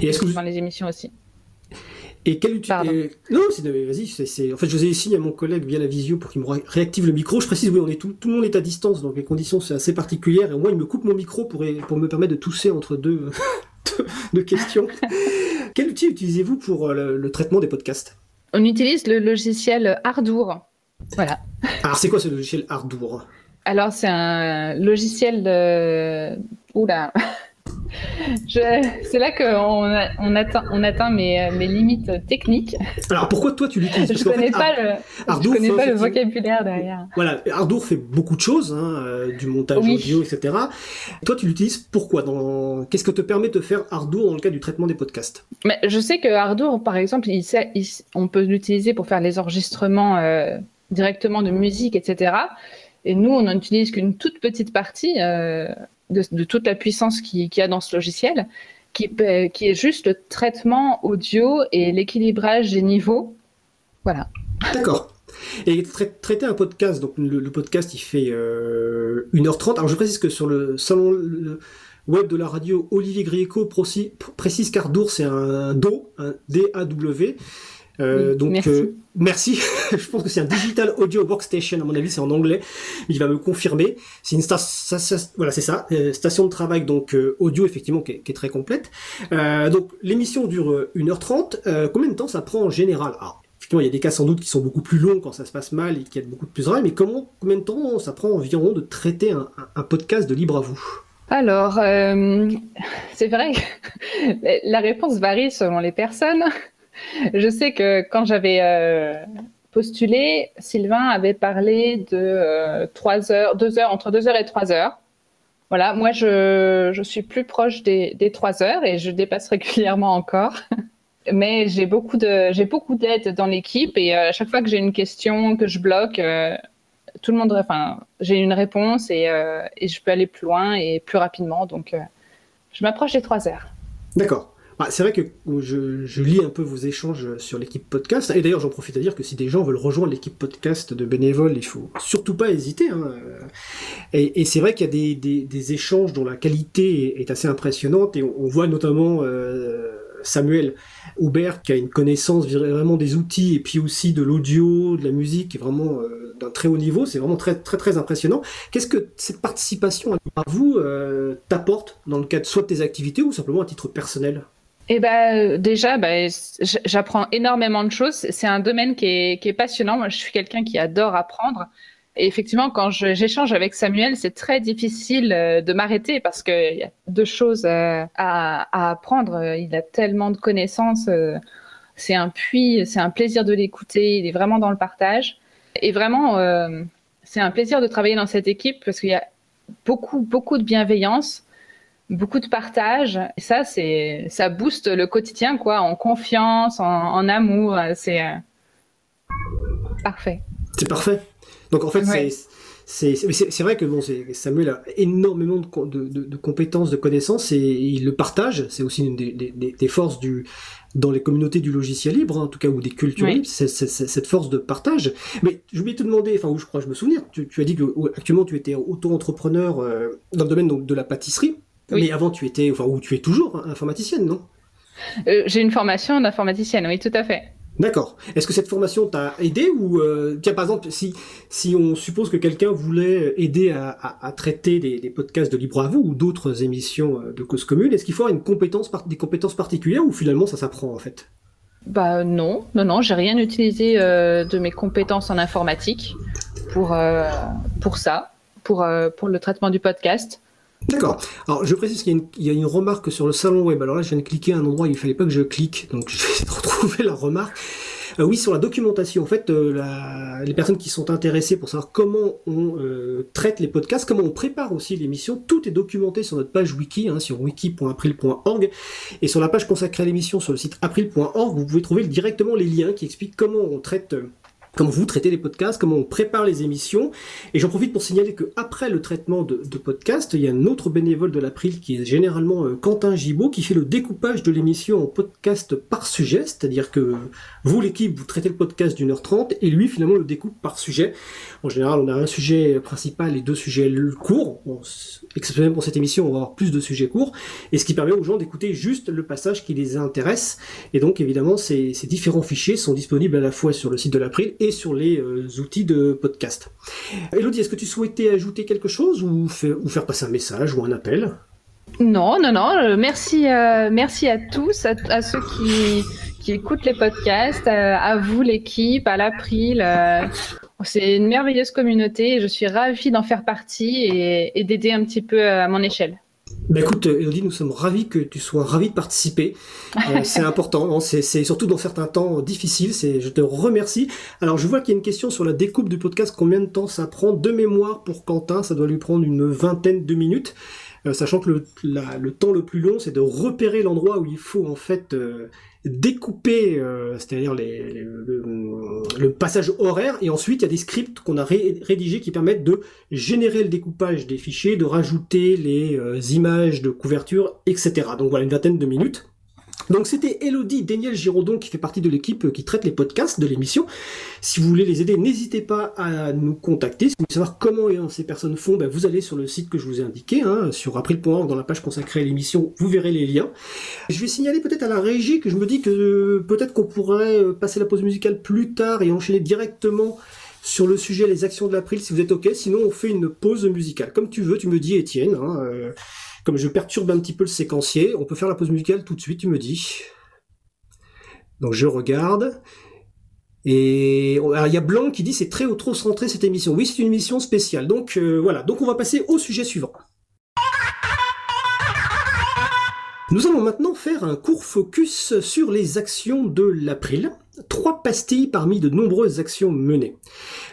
Et est-ce que vous... dans les émissions aussi. Et quel outil Pardon. et- Non, c'est vas-y. c'est- En fait, je faisais signe à mon collègue via la visio pour qu'il me ré- réactive le micro. Je précise, oui, on est tout, tout le monde est à distance, donc les conditions c'est assez particulières. Et au moins, il me coupe mon micro pour pour me permettre de tousser entre deux deux- deux questions. quel outil utilisez-vous pour euh, le, le traitement des podcasts? On utilise le logiciel Ardour. Voilà. Alors, c'est quoi ce logiciel Ardour? Alors, c'est un logiciel de... Oula C'est là qu'on on atteint, on atteint mes, mes, limites techniques. Alors pourquoi toi tu l'utilises? Je ne connais, pas, le, connais pas le vocabulaire derrière. Voilà, Ardour fait beaucoup de choses, hein, euh, du montage audio, etc. Toi tu l'utilises pourquoi? Dans... Qu'est-ce que te permet de faire Ardour dans le cas du traitement des podcasts? Mais Je sais que Ardour, par exemple, il on peut l'utiliser pour faire les enregistrements euh, directement de musique, etc. Et nous, on n'utilise qu'une toute petite partie. Euh, de, toute la puissance qu'il y a dans ce logiciel, qui, qui est juste le traitement audio et l'équilibrage des niveaux. Voilà. D'accord. Et traiter un podcast, donc le, podcast il fait 1h30. Euh, Alors je précise que sur le salon web de la radio, Olivier Grieco précise qu'Ardour c'est un DO, un D-A-W. Euh, donc merci. Euh, merci. je pense que c'est un digital audio workstation à mon avis c'est en anglais. Il va me confirmer. C'est une euh, station de travail donc audio effectivement qui est, très complète. donc l'émission dure 1h30. combien de temps ça prend en général? Alors, Effectivement, il y a des cas sans doute qui sont beaucoup plus longs quand ça se passe mal et qui a beaucoup de plus mais combien de temps ça prend environ de traiter un, un podcast de libre à vous? Alors, c'est vrai la réponse varie selon les personnes. Je sais que quand j'avais euh, postulé, Sylvain avait parlé de 3 euh, heures, 2 heures, entre 2 heures et 3 heures. Voilà, moi je, je suis plus proche des, des 3 heures et je dépasse régulièrement encore. Mais j'ai beaucoup de j'ai beaucoup d'aide dans l'équipe et euh, à chaque fois que j'ai une question que je bloque, tout le monde, enfin, j'ai une réponse et, et, je peux aller plus loin et plus rapidement. Donc, je m'approche des 3 heures. D'accord. Bah, c'est vrai que je, lis un peu vos échanges sur l'équipe podcast, et d'ailleurs j'en profite à dire que si des gens veulent rejoindre l'équipe podcast de bénévoles, il faut surtout pas hésiter. Hein. Et, c'est vrai qu'il y a des, échanges dont la qualité est assez impressionnante, et on, voit notamment euh, Samuel Aubert qui a une connaissance vraiment des outils, et puis aussi de l'audio, de la musique, qui est vraiment euh, d'un très haut niveau, c'est vraiment très très très impressionnant. Qu'est-ce que cette participation à vous euh, t'apporte dans le cadre soit de tes activités ou simplement à titre personnel? Eh ben, déjà, ben, j'apprends énormément de choses. C'est un domaine qui est, passionnant. Moi, je suis quelqu'un qui adore apprendre. Et effectivement, quand j'échange avec Samuel, c'est très difficile euh, de m'arrêter parce qu'il y a deux choses euh, à, à, apprendre. Il a tellement de connaissances. Euh, c'est un puits, c'est un plaisir de l'écouter. Il est vraiment dans le partage. Et vraiment, c'est un plaisir de travailler dans cette équipe parce qu'il y a beaucoup, beaucoup de bienveillance beaucoup de partage. Et ça, c'est, ça booste le quotidien, quoi, en confiance, en, amour. C'est euh, parfait. C'est parfait. Donc en fait, c'est c'est vrai que bon, Samuel a énormément de, de, de, compétences, de connaissances et il le partage. C'est aussi une des, des, des, forces du dans les communautés du logiciel libre, hein, en tout cas ou des cultures libres, c'est cette force de partage. Mais je voulais te demander, enfin où je crois je me souvenir, tu, tu as dit que actuellement tu étais auto-entrepreneur euh, dans le domaine donc, de la pâtisserie. Mais avant, tu étais, enfin, ou tu es toujours informaticienne, non? Euh, J'ai une formation d'informaticienne, oui, tout à fait. D'accord. Est-ce que cette formation t'a aidé ou euh, tiens par exemple si si on suppose que quelqu'un voulait aider à, à, traiter des, des, podcasts de Libre à vous ou d'autres émissions euh, de cause commune, est-ce qu'il faut avoir une compétence des compétences particulières ou finalement ça s'apprend en fait? Bah non, non non, j'ai rien utilisé de mes compétences en informatique pour pour ça, pour pour le traitement du podcast. D'accord. Alors, je précise qu'il y, a une remarque sur le salon web. Alors là, je viens de cliquer à un endroit où il fallait pas que je clique, donc je vais retrouver la remarque. Euh, oui, sur la documentation. En fait, euh, les personnes qui sont intéressées pour savoir comment on euh, traite les podcasts, comment on prépare aussi l'émission, tout est documenté sur notre page wiki, hein, sur wiki.april.org. Et sur la page consacrée à l'émission sur le site april.org, vous pouvez trouver directement les liens qui expliquent comment on traite comment vous traitez les podcasts, comment on prépare les émissions. Et j'en profite pour signaler que après le traitement de, de podcast, il y a un autre bénévole de l'April qui est généralement euh, Quentin Gibaud qui fait le découpage de l'émission en podcast par sujet, c'est-à-dire que vous l'équipe vous traitez le podcast d'une heure trente et lui finalement le découpe par sujet. En général, on a un sujet principal et deux sujets courts. Exceptionnellement pour cette émission, on va avoir plus de sujets courts et ce qui permet aux gens d'écouter juste le passage qui les intéresse. Et donc évidemment, ces, différents fichiers sont disponibles à la fois sur le site de l'April et sur les euh, outils de podcast. Elodie, est-ce que tu souhaitais ajouter quelque chose ou, faire passer un message ou un appel? Non, non, non. Euh, merci, euh, merci à tous, à, ceux qui, qui, écoutent les podcasts, à, vous l'équipe, à l'April. c'est une merveilleuse communauté et je suis ravie d'en faire partie et, d'aider un petit peu à mon échelle. Bah écoute, Elodie, nous sommes ravis que tu sois ravi de participer. Euh, c'est important, c'est surtout dans certains temps difficiles. Je te remercie. Alors, je vois qu'il y a une question sur la découpe du podcast. Combien de temps ça prend de mémoire pour Quentin? Ça doit lui prendre une vingtaine de minutes. Euh, sachant que le, le, temps le plus long, c'est de repérer l'endroit où il faut en fait euh, découper, euh, c'est-à-dire le, passage horaire, et ensuite il y a des scripts qu'on a rédigés qui permettent de générer le découpage des fichiers, de rajouter les images de couverture, etc. Donc voilà une vingtaine de minutes. Donc c'était Elodie Daniel Giraudon qui fait partie de l'équipe euh, qui traite les podcasts de l'émission. Si vous voulez les aider, n'hésitez pas à nous contacter. Si vous voulez savoir comment ces personnes font, ben, vous allez sur le site que je vous ai indiqué, hein, sur april.org dans la page consacrée à l'émission, vous verrez les liens. Je vais signaler peut-être à la régie que je me dis que euh, peut-être qu'on pourrait euh, passer la pause musicale plus tard et enchaîner directement sur le sujet les actions de l'April si vous êtes ok. Sinon on fait une pause musicale. Comme tu veux, tu me dis Étienne. Hein, comme je perturbe un petit peu le séquencier, on peut faire la pause musicale tout de suite, tu me dis. Donc je regarde. Et il y a Blanc qui dit c'est très trop centré cette émission. Oui, c'est une émission spéciale. Donc euh, voilà, donc on va passer au sujet suivant. Nous allons maintenant faire un court focus sur les actions de l'April, trois pastilles parmi de nombreuses actions menées.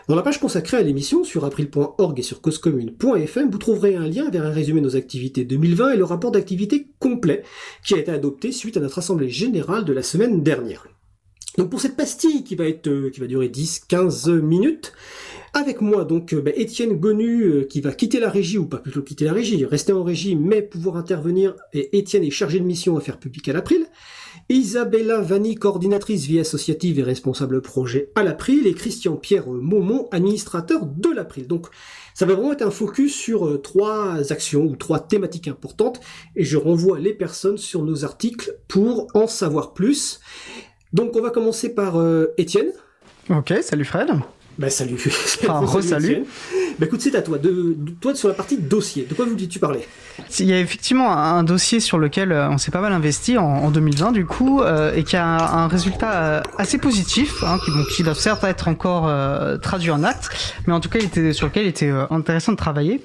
Dans la page consacrée à l'émission sur april.org et sur causecommune.fm, vous trouverez un lien vers un résumé de nos activités 2020 et le rapport d'activité complet qui a été adopté suite à notre assemblée générale de la semaine dernière. Donc pour cette pastille qui va être euh, qui va durer 10-15 minutes, avec moi, donc, euh, bah, Étienne Gonu, euh, qui va quitter la régie, ou pas plutôt quitter la régie, rester en régie, mais pouvoir intervenir. Et Étienne est chargé de mission à faire public à l'April. Isabella Vanni, coordinatrice vie associative et responsable projet à l'April. Et Christian-Pierre Maumont, administrateur de l'April. Donc, ça va vraiment être un focus sur euh, trois actions ou trois thématiques importantes. Et je renvoie les personnes sur nos articles pour en savoir plus. Donc, on va commencer par Étienne. Ok, salut Fred. Bah salut. Enfin, re-salut. Bah écoute, c'est à toi. De, toi, sur la partie dossier, de quoi voulais-tu parler? Il y a effectivement un dossier sur lequel euh, on s'est pas mal investi en, 2020, du coup, euh, et qui a un, résultat euh, assez positif, hein, qui, qui doit certes être encore traduit en acte, mais en tout cas, il était, sur lequel il était intéressant de travailler.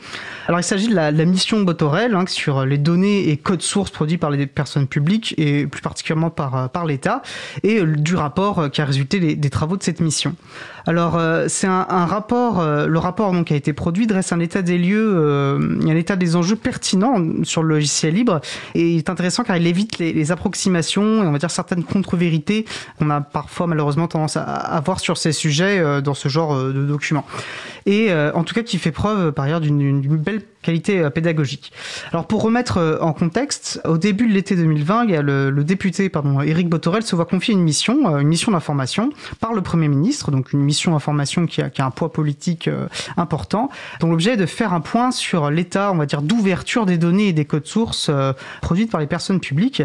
Alors, il s'agit de la, mission Botorel, hein, sur les données et codes sources produits par les personnes publiques, et plus particulièrement par, par l'État, et du rapport qui a résulté des, des travaux de cette mission. Alors, c'est un, rapport, le rapport donc a été produit dresse un état des lieux, euh, un état des enjeux pertinents sur le logiciel libre et il est intéressant car il évite les, approximations et on va dire certaines contre-vérités qu'on a parfois malheureusement tendance à, avoir sur ces sujets euh, dans ce genre euh, de documents. Et en tout cas qui fait preuve par ailleurs d'une belle qualité pédagogique. Alors pour remettre en contexte, au début de l'été 2020, il y a le, député pardon Éric Botorel se voit confier une mission, une mission d'information par le Premier ministre, donc une mission d'information qui a, qui a un poids politique important dont l'objet est de faire un point sur l'état, on va dire, d'ouverture des données et des codes sources euh, produites par les personnes publiques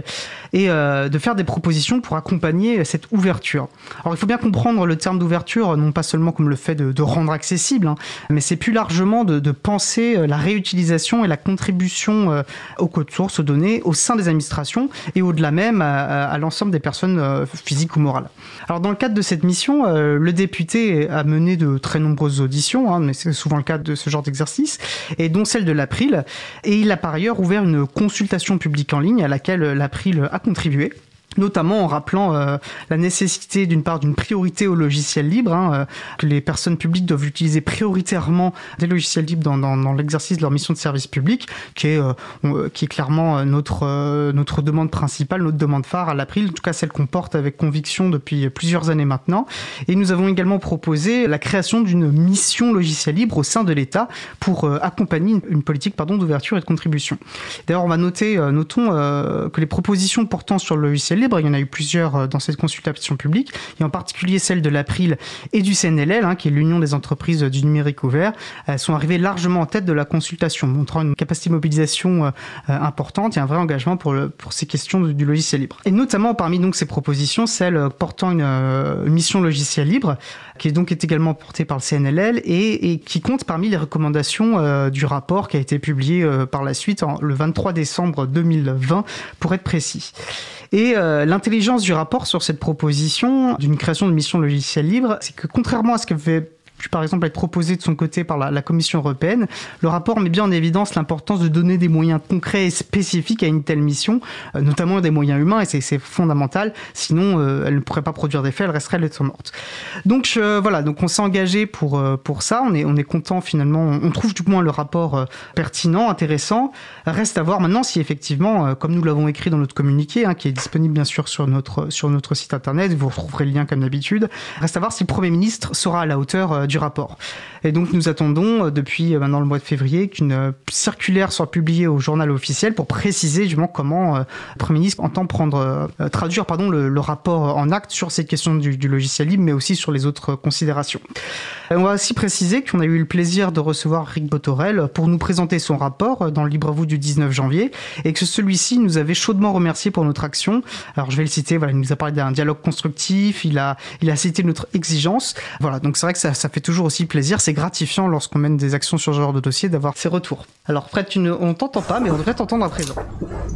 et euh, de faire des propositions pour accompagner cette ouverture. Alors il faut bien comprendre le terme d'ouverture, non pas seulement comme le fait de, rendre accessible, hein, mais c'est plus largement de, penser euh, la réutilisation et la contribution aux codes sources, aux données, au sein des administrations et au-delà même à, l'ensemble des personnes physiques ou morales. Alors dans le cadre de cette mission, le député a mené de très nombreuses auditions, hein, mais c'est souvent le cadre de ce genre d'exercice, et dont celle de l'April. Et il a par ailleurs ouvert une consultation publique en ligne à laquelle l'April a contribué notamment en rappelant euh, la nécessité d'une part d'une priorité au logiciel libre, hein, euh, que les personnes publiques doivent utiliser prioritairement des logiciels libres dans, dans, dans l'exercice de leur mission de service public, qui est, euh, qui est clairement notre, notre demande principale, notre demande phare à l'April, en tout cas celle qu'on porte avec conviction depuis plusieurs années maintenant. Et nous avons également proposé la création d'une mission logiciel libre au sein de l'État pour accompagner une, politique pardon, d'ouverture et de contribution. D'ailleurs, on va noter, notons que les propositions portant sur le logiciel libre il y en a eu plusieurs euh, dans cette consultation publique, et en particulier celle de l'April et du CNLL, hein, qui est l'Union des entreprises du numérique ouvert, elles sont arrivées largement en tête de la consultation, montrant une capacité de mobilisation euh, euh, importante et un vrai engagement pour, le, pour ces questions du logiciel libre. Et notamment parmi donc ces propositions, celle portant une, mission logiciel libre, qui est donc est également portée par le CNLL et, et qui compte parmi les recommandations du rapport qui a été publié par la suite en, le 23 décembre 2020 pour être précis. Et euh, l'intelligence du rapport sur cette proposition d'une création de mission logicielle libre, c'est que contrairement à ce qu'avait pu par exemple être proposé de son côté par la, Commission européenne. Le rapport met bien en évidence l'importance de donner des moyens concrets et spécifiques à une telle mission, euh, notamment des moyens humains, et c'est fondamental. Sinon, euh, elle ne pourrait pas produire d'effet, elle resterait lettre morte. Donc voilà, donc on s'est engagé pour pour ça. On est on est content finalement. On trouve du moins le rapport pertinent, intéressant. Reste à voir maintenant si effectivement, comme nous l'avons écrit dans notre communiqué, hein, qui est disponible bien sûr sur notre sur notre site internet, vous retrouverez le lien comme d'habitude. Reste à voir si le Premier ministre sera à la hauteur du rapport. Et donc nous attendons euh, depuis euh, maintenant le mois de février qu'une euh, circulaire soit publiée au journal officiel pour préciser justement comment le Premier ministre entend prendre, traduire pardon, le, rapport en acte sur ces questions du, logiciel libre, mais aussi sur les autres considérations. On va aussi préciser qu'on a eu le plaisir de recevoir Rick Botorel pour nous présenter son rapport dans le Libre-vous du 19 janvier et que celui-ci nous avait chaudement remercié pour notre action. Alors je vais le citer, voilà, il nous a parlé d'un dialogue constructif, il a, il a cité notre exigence. Voilà, donc c'est vrai que ça fait toujours aussi plaisir. C'est gratifiant lorsqu'on mène des actions sur ce genre de dossier d'avoir ces retours. Alors Fred, tu ne, on t'entend pas, mais on devrait t'entendre à présent.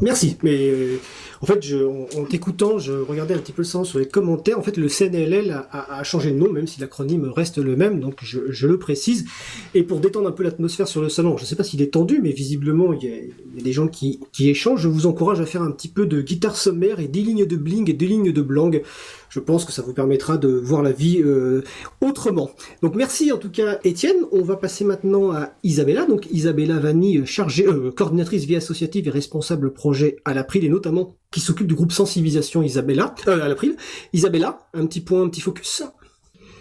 Merci, mais euh, en fait, je, en, t'écoutant, je regardais un petit peu le sens sur les commentaires. En fait, le CNLL a, a, changé de nom, même si l'acronyme reste le même, donc je, le précise. Et pour détendre un peu l'atmosphère sur le salon, je ne sais pas s'il est tendu, mais visiblement, il y a, a des gens qui, échangent. Je vous encourage à faire un petit peu de guitare sommaire et des lignes de bling et des lignes de blang je pense que ça vous permettra de voir la vie euh, autrement. Donc merci en tout cas Étienne. On va passer maintenant à Isabella. Donc Isabella Vanni, chargée, euh, coordinatrice vie associative et responsable projet à l'April et notamment qui s'occupe du groupe sensibilisation Isabella à l'April. Isabella, un petit point, un petit focus.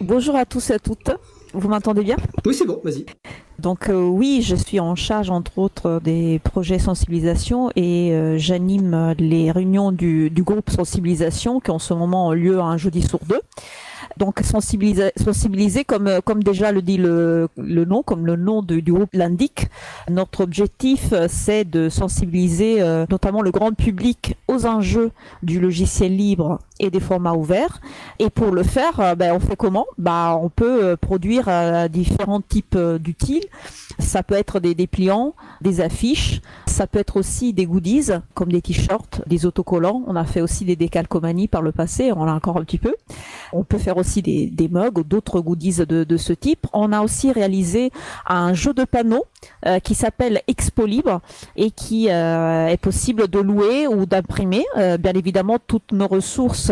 Bonjour à tous et à toutes. Vous m'entendez bien? Oui, c'est bon, vas-y. Donc euh, oui, je suis en charge entre autres des projets sensibilisation et euh, j'anime les réunions du, du, groupe sensibilisation qui en ce moment ont lieu un jeudi sur deux. Donc sensibiliser, sensibiliser comme, comme déjà le dit le, le nom, comme le nom du groupe l'indique. Notre objectif, c'est de sensibiliser euh, notamment le grand public aux enjeux du logiciel libre et des formats ouverts. Et pour le faire, euh, ben, on fait comment? Bah, On peut euh, produire différents types d'utiles. Ça peut être des dépliants, des affiches, ça peut être aussi des goodies comme des t-shirts, des autocollants. On a fait aussi des décalcomanies par le passé, on a encore un petit peu. On peut faire aussi des, des mugs ou d'autres goodies de, de, ce type. On a aussi réalisé un jeu de panneaux euh, qui s'appelle Expo Libre et qui euh, est possible de louer ou d'imprimer. Euh, bien évidemment, toutes nos ressources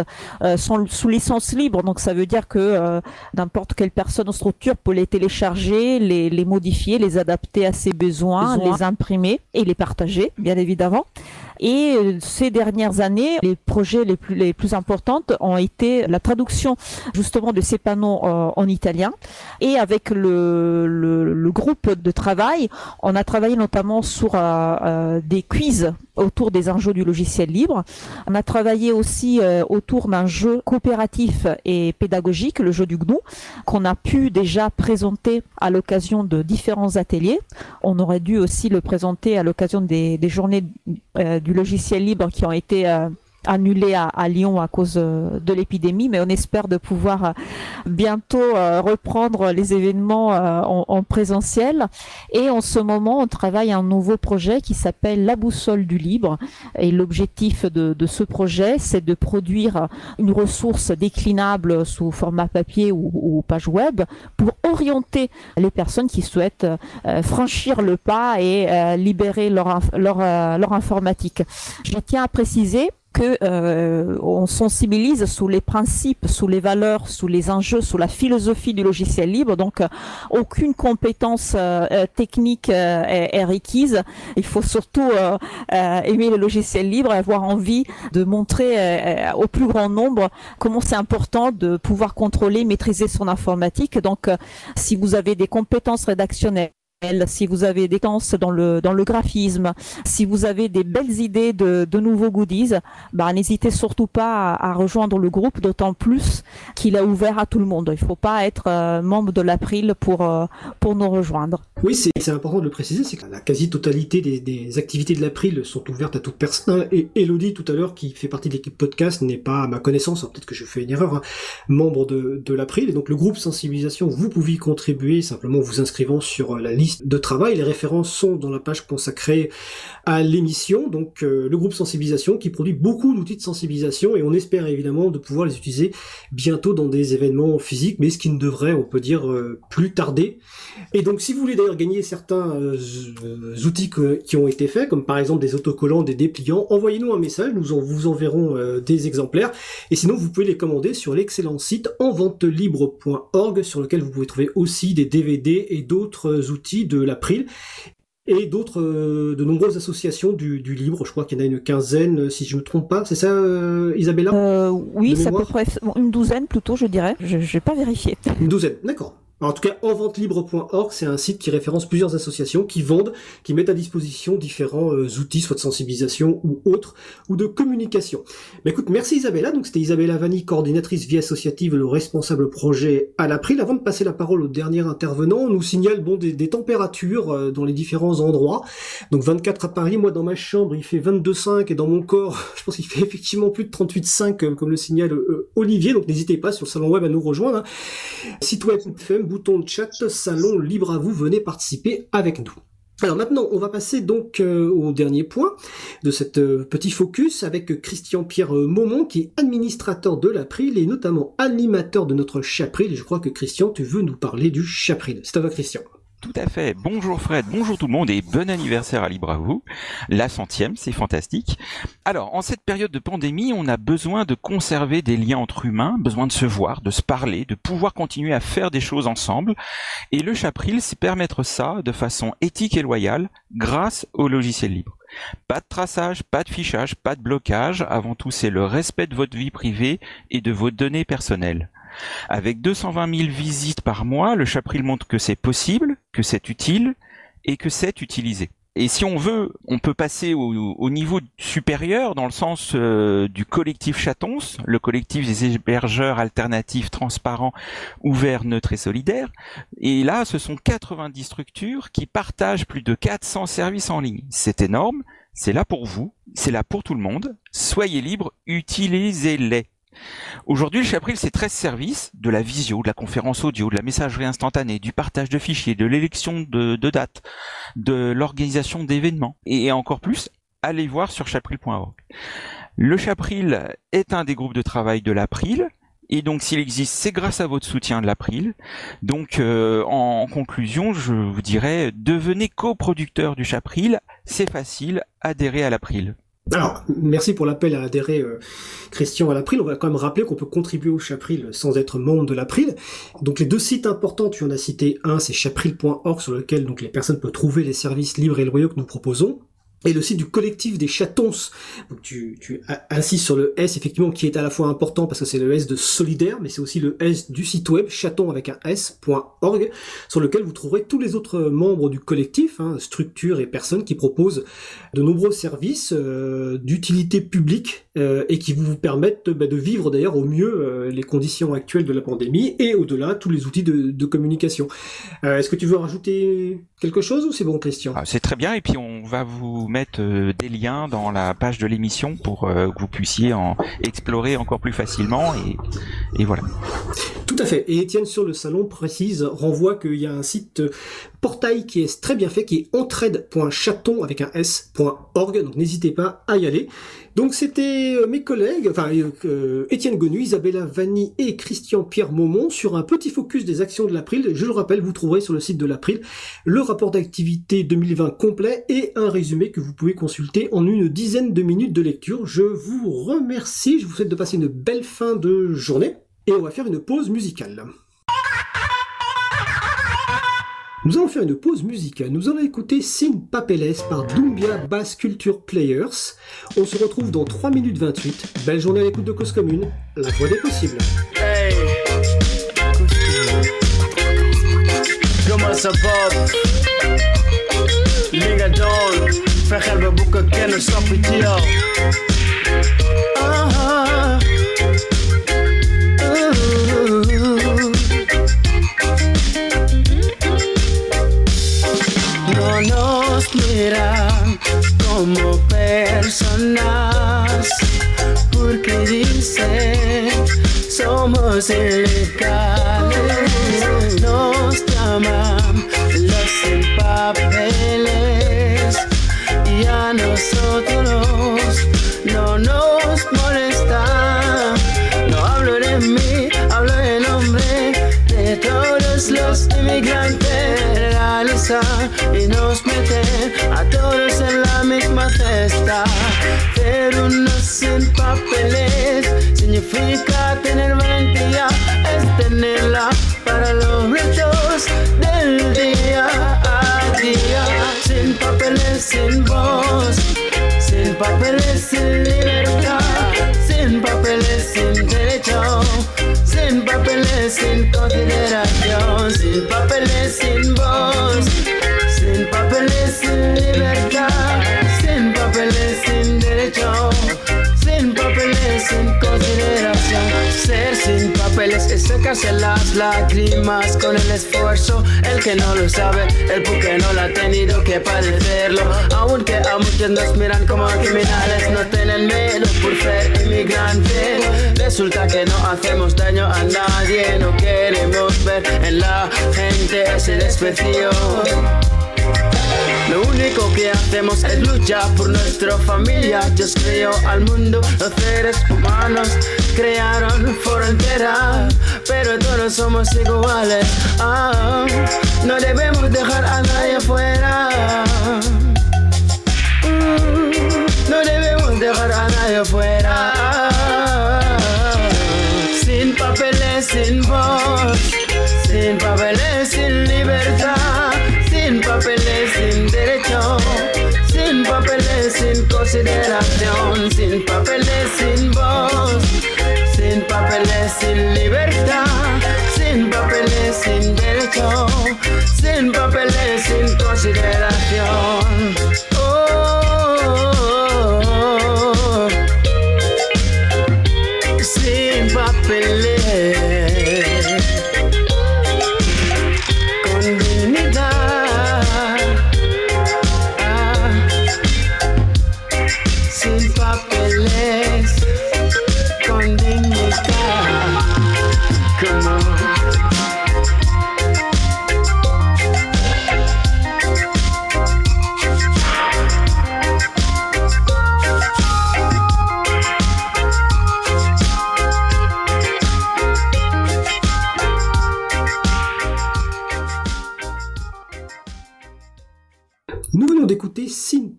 sont sous licence libre, donc ça veut dire que n'importe quelle personne ou structure peut les télécharger, les, les modifier, les adapter à ses besoins, les imprimer et les partager, bien évidemment. Et euh, ces dernières années, les projets les plus, les plus importants ont été la traduction justement de ces panneaux euh, en italien. Et avec le, le, groupe de travail, on a travaillé notamment sur euh, des quiz autour des enjeux du logiciel libre. On a travaillé aussi autour d'un jeu coopératif et pédagogique, le jeu du GNU, qu'on a pu déjà présenter à l'occasion de différents ateliers. On aurait dû aussi le présenter à l'occasion des, des journées du logiciel libre qui ont été euh, annulés à, Lyon à cause euh, de l'épidémie, mais on espère de pouvoir euh, bientôt reprendre les événements en, présentiel. Et en ce moment, on travaille un nouveau projet qui s'appelle La boussole du libre. Et l'objectif de, ce projet, c'est de produire une ressource déclinable sous format papier ou, page web pour orienter les personnes qui souhaitent franchir le pas et libérer leur informatique. Je tiens à préciser que euh, on sensibilise sous les principes, sous les valeurs, sous les enjeux, sous la philosophie du logiciel libre. Donc, euh, aucune compétence euh, technique est, est, requise. Il faut surtout aimer le logiciel libre et avoir envie de montrer au plus grand nombre comment c'est important de pouvoir contrôler, maîtriser son informatique. Donc, si vous avez des compétences rédactionnelles si vous avez des tendances dans le dans le graphisme, si vous avez des belles idées de, de nouveaux goodies, bah n'hésitez surtout pas à, rejoindre le groupe, d'autant plus qu'il est ouvert à tout le monde. Il faut pas être euh, membre de l'April pour euh, pour nous rejoindre. Oui, c'est important de le préciser, c'est que la quasi-totalité des, des, activités de l'April sont ouvertes à toute personne. Et Elodie tout à l'heure, qui fait partie de l'équipe podcast, n'est pas à ma connaissance, peut-être que je fais une erreur, hein, membre de de l'April. Donc le groupe sensibilisation, vous pouvez y contribuer simplement vous inscrivant sur la liste de travail. Les références sont dans la page consacrée à l'émission, donc euh, le groupe sensibilisation qui produit beaucoup d'outils de sensibilisation et on espère évidemment de pouvoir les utiliser bientôt dans des événements physiques, mais ce qui ne devrait, on peut dire, euh, plus tarder. Et donc si vous voulez d'ailleurs gagner certains euh, outils qui ont été faits, comme par exemple des autocollants, des dépliants, envoyez-nous un message, nous en, vous enverrons des exemplaires. Et sinon, vous pouvez les commander sur l'excellent site enventelibre.org sur lequel vous pouvez trouver aussi des DVD et d'autres outils de l'April et d'autres, euh, de nombreuses associations du, du, libre. Je crois qu'il y en a une quinzaine, si je ne me trompe pas. C'est ça, euh, Isabella? Euh, Oui, c'est à peu près une douzaine plutôt, je dirais. Je n'ai pas vérifié. Une douzaine, d'accord en tout cas, enventelibre.org, c'est un site qui référence plusieurs associations qui vendent, qui mettent à disposition différents euh, outils, soit de sensibilisation ou autres, ou de communication. Mais écoute, merci Isabella. Donc c'était Isabella Vanni, coordinatrice vie associative, le responsable projet à l'April. Avant de passer la parole au dernier intervenant, on nous signale bon des, températures euh, dans les différents endroits. Donc 24 à Paris, moi dans ma chambre il fait 22,5 et dans mon corps, je pense qu'il fait effectivement plus de 38,5 euh, comme le signale Olivier. Donc n'hésitez pas sur le salon web à nous rejoindre. Hein. Site web bouton de chat, salon libre à vous, venez participer avec nous. Alors maintenant, on va passer donc euh, au dernier point de cette euh, petit focus avec Christian Pierre euh, Maumont qui est administrateur de l'April et notamment animateur de notre Chapril. Je crois que Christian, tu veux nous parler du Chapril. C'est à Christian. Tout à fait. Bonjour Fred, bonjour tout le monde et bon anniversaire à Libre à vous. La centième, c'est fantastique. Alors, en cette période de pandémie, on a besoin de conserver des liens entre humains, besoin de se voir, de se parler, de pouvoir continuer à faire des choses ensemble. Et le Chapril, c'est permettre ça de façon éthique et loyale grâce au logiciel libre. Pas de traçage, pas de fichage, pas de blocage. Avant tout, c'est le respect de votre vie privée et de vos données personnelles. Avec 220 000 visites par mois, le Chapril montre que c'est possible, que c'est utile et que c'est utilisé. Et si on veut, on peut passer au, niveau supérieur dans le sens euh, du collectif Chatons, le collectif des hébergeurs alternatifs, transparents, ouverts, neutres et solidaires. Et là, ce sont 90 structures qui partagent plus de 400 services en ligne. C'est énorme, c'est là pour vous, c'est là pour tout le monde. Soyez libres, utilisez-les. Aujourd'hui, le Chapril, c'est 13 services, de la visio, de la conférence audio, de la messagerie instantanée, du partage de fichiers, de l'élection de, de dates, de l'organisation d'événements, et encore plus, allez voir sur chapril.org. Le Chapril est un des groupes de travail de l'April, et donc s'il existe, c'est grâce à votre soutien de l'April. Donc euh, en, conclusion, je vous dirais, devenez coproducteur du Chapril, c'est facile, adhérez à l'April. Alors, merci pour l'appel à adhérer, euh, Christian, à l'April. On va quand même rappeler qu'on peut contribuer au Chapril sans être membre de l'April. Donc les deux sites importants, tu en as cité un, c'est chapril.org sur lequel donc les personnes peuvent trouver les services libres et loyaux que nous proposons et le site du collectif des chatons. Donc tu, tu insistes sur le S effectivement qui est à la fois important parce que c'est le S de solidaire, mais c'est aussi le S du site web chaton avec un S.org sur lequel vous trouverez tous les autres membres du collectif, hein, structures et personnes qui proposent de nombreux services euh, d'utilité publique euh, et qui vous permettent bah, de vivre d'ailleurs au mieux euh, les conditions actuelles de la pandémie et au-delà tous les outils de, de communication. Est-ce que tu veux rajouter quelque chose ou c'est bon Christian? Ah, C'est très bien et puis on va vous mettre euh, des liens dans la page de l'émission pour euh, que vous puissiez en explorer encore plus facilement et voilà. Tout à fait. Et Étienne sur le salon précise, renvoie qu'il y a un site portail qui est très bien fait, qui est entraide.chaton avec un s.org. Donc n'hésitez pas à y aller. Donc c'était euh, mes collègues, enfin euh, Étienne Gonu, Isabella Vanni et Christian Pierre Maumont sur un petit focus des actions de l'April. Je le rappelle, vous trouverez sur le site de l'April le rapport d'activité 2020 complet et un résumé que vous pouvez consulter en une dizaine de minutes de lecture. Je vous remercie, je vous souhaite de passer une belle fin de journée et on va faire une pause musicale. Nous allons faire une pause musicale. Nous allons écouter Sin Papeles par Dumbia Bass Culture Players. On se retrouve dans 3 minutes 28. Belle journée à l'écoute de Cause Commune, la voix des possibles. Hey. como personas, porque dicen somos ilegales, nos llaman los papeles y a nosotros no nos molesta. No hablo de mí, hablo en nombre de todos los inmigrantes legalizar y nos meten a todos en la misma cesta. Pero no sin papeles significa tener valentía, es tenerla para los retos del día a día. Sin papeles, sin voz, sin papeles, sin libertad, papeles, sin consideración, sin papeles, sin voz, sin papeles, sin libertad, sin papeles, sin derecho, sin papeles, sin consideración. Ser sin papeles es secarse las lágrimas con el esfuerzo. El que no lo sabe, el porque no lo ha tenido que padecerlo. Aunque a muchos nos miran como criminales, no tienen Resulta que no hacemos daño a nadie, no queremos ver en la gente ese desprecio. Lo único que hacemos es luchar por nuestra familia. Dios creó al mundo, los seres humanos crearon fronteras, pero todos somos iguales. Ah, no debemos dejar a nadie fuera. Mm, no debemos dejar a nadie fuera. Papeles, sin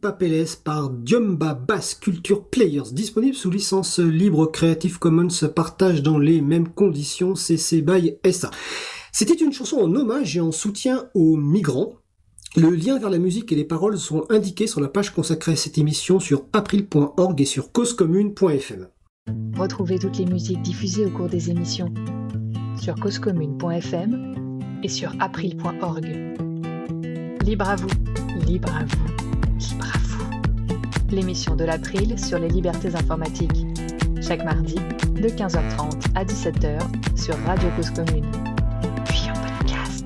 Papeles par Diomba Bass Culture Players, disponible sous licence libre Creative Commons partage dans les mêmes conditions CC BY SA. C'était une chanson en hommage et en soutien aux migrants. Le lien vers la musique et les paroles sont indiqués sur la page consacrée à cette émission sur april.org et sur causecommune.fm. Retrouvez toutes les musiques diffusées au cours des émissions sur causecommune.fm et sur april.org. Libre à vous, libre à vous, libre. L'émission de l'April sur les libertés informatiques. Chaque mardi, de 15h30 à 17h sur Radio Cause Commune. Puis en podcast.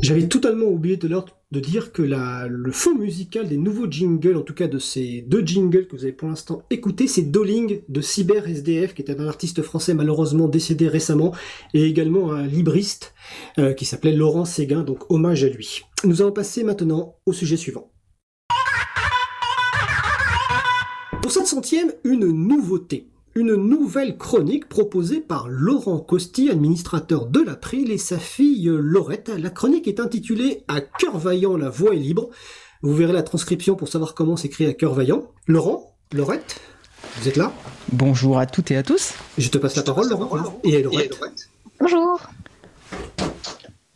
J'avais totalement oublié de de dire que le fond musical des nouveaux jingles, en tout cas de ces deux jingles que vous avez pour l'instant écoutés, c'est Dolling de Cyber SDF, qui était un artiste français malheureusement décédé récemment, et également un libriste euh, qui s'appelait Laurent Séguin, donc hommage à lui. Nous allons passer maintenant au sujet suivant. Pour cette centième, une nouveauté. Une nouvelle chronique proposée par Laurent Costi, administrateur de l'April, et sa fille Laurette. La chronique est intitulée À cœur vaillant, la voix est libre. Vous verrez la transcription pour savoir comment s'écrit à cœur vaillant. Laurent, Laurette, vous êtes là? Bonjour à toutes et à tous. Je te passe la parole, Laurent. Et à Laurette. Bonjour.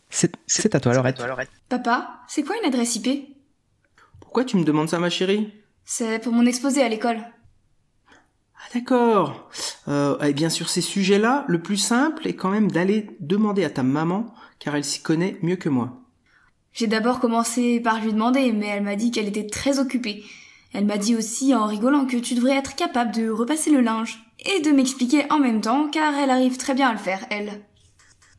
C'est c'est à toi, Laurette. Papa, c'est quoi une adresse IP Pourquoi tu me demandes ça, ma chérie? C'est pour mon exposé à l'école. Ah d'accord. Euh, et bien sur ces sujets-là, le plus simple est quand même d'aller demander à ta maman, car elle s'y connaît mieux que moi. J'ai d'abord commencé par lui demander, mais elle m'a dit qu'elle était très occupée. Elle m'a dit aussi en rigolant que tu devrais être capable de repasser le linge et de m'expliquer en même temps, car elle arrive très bien à le faire, elle.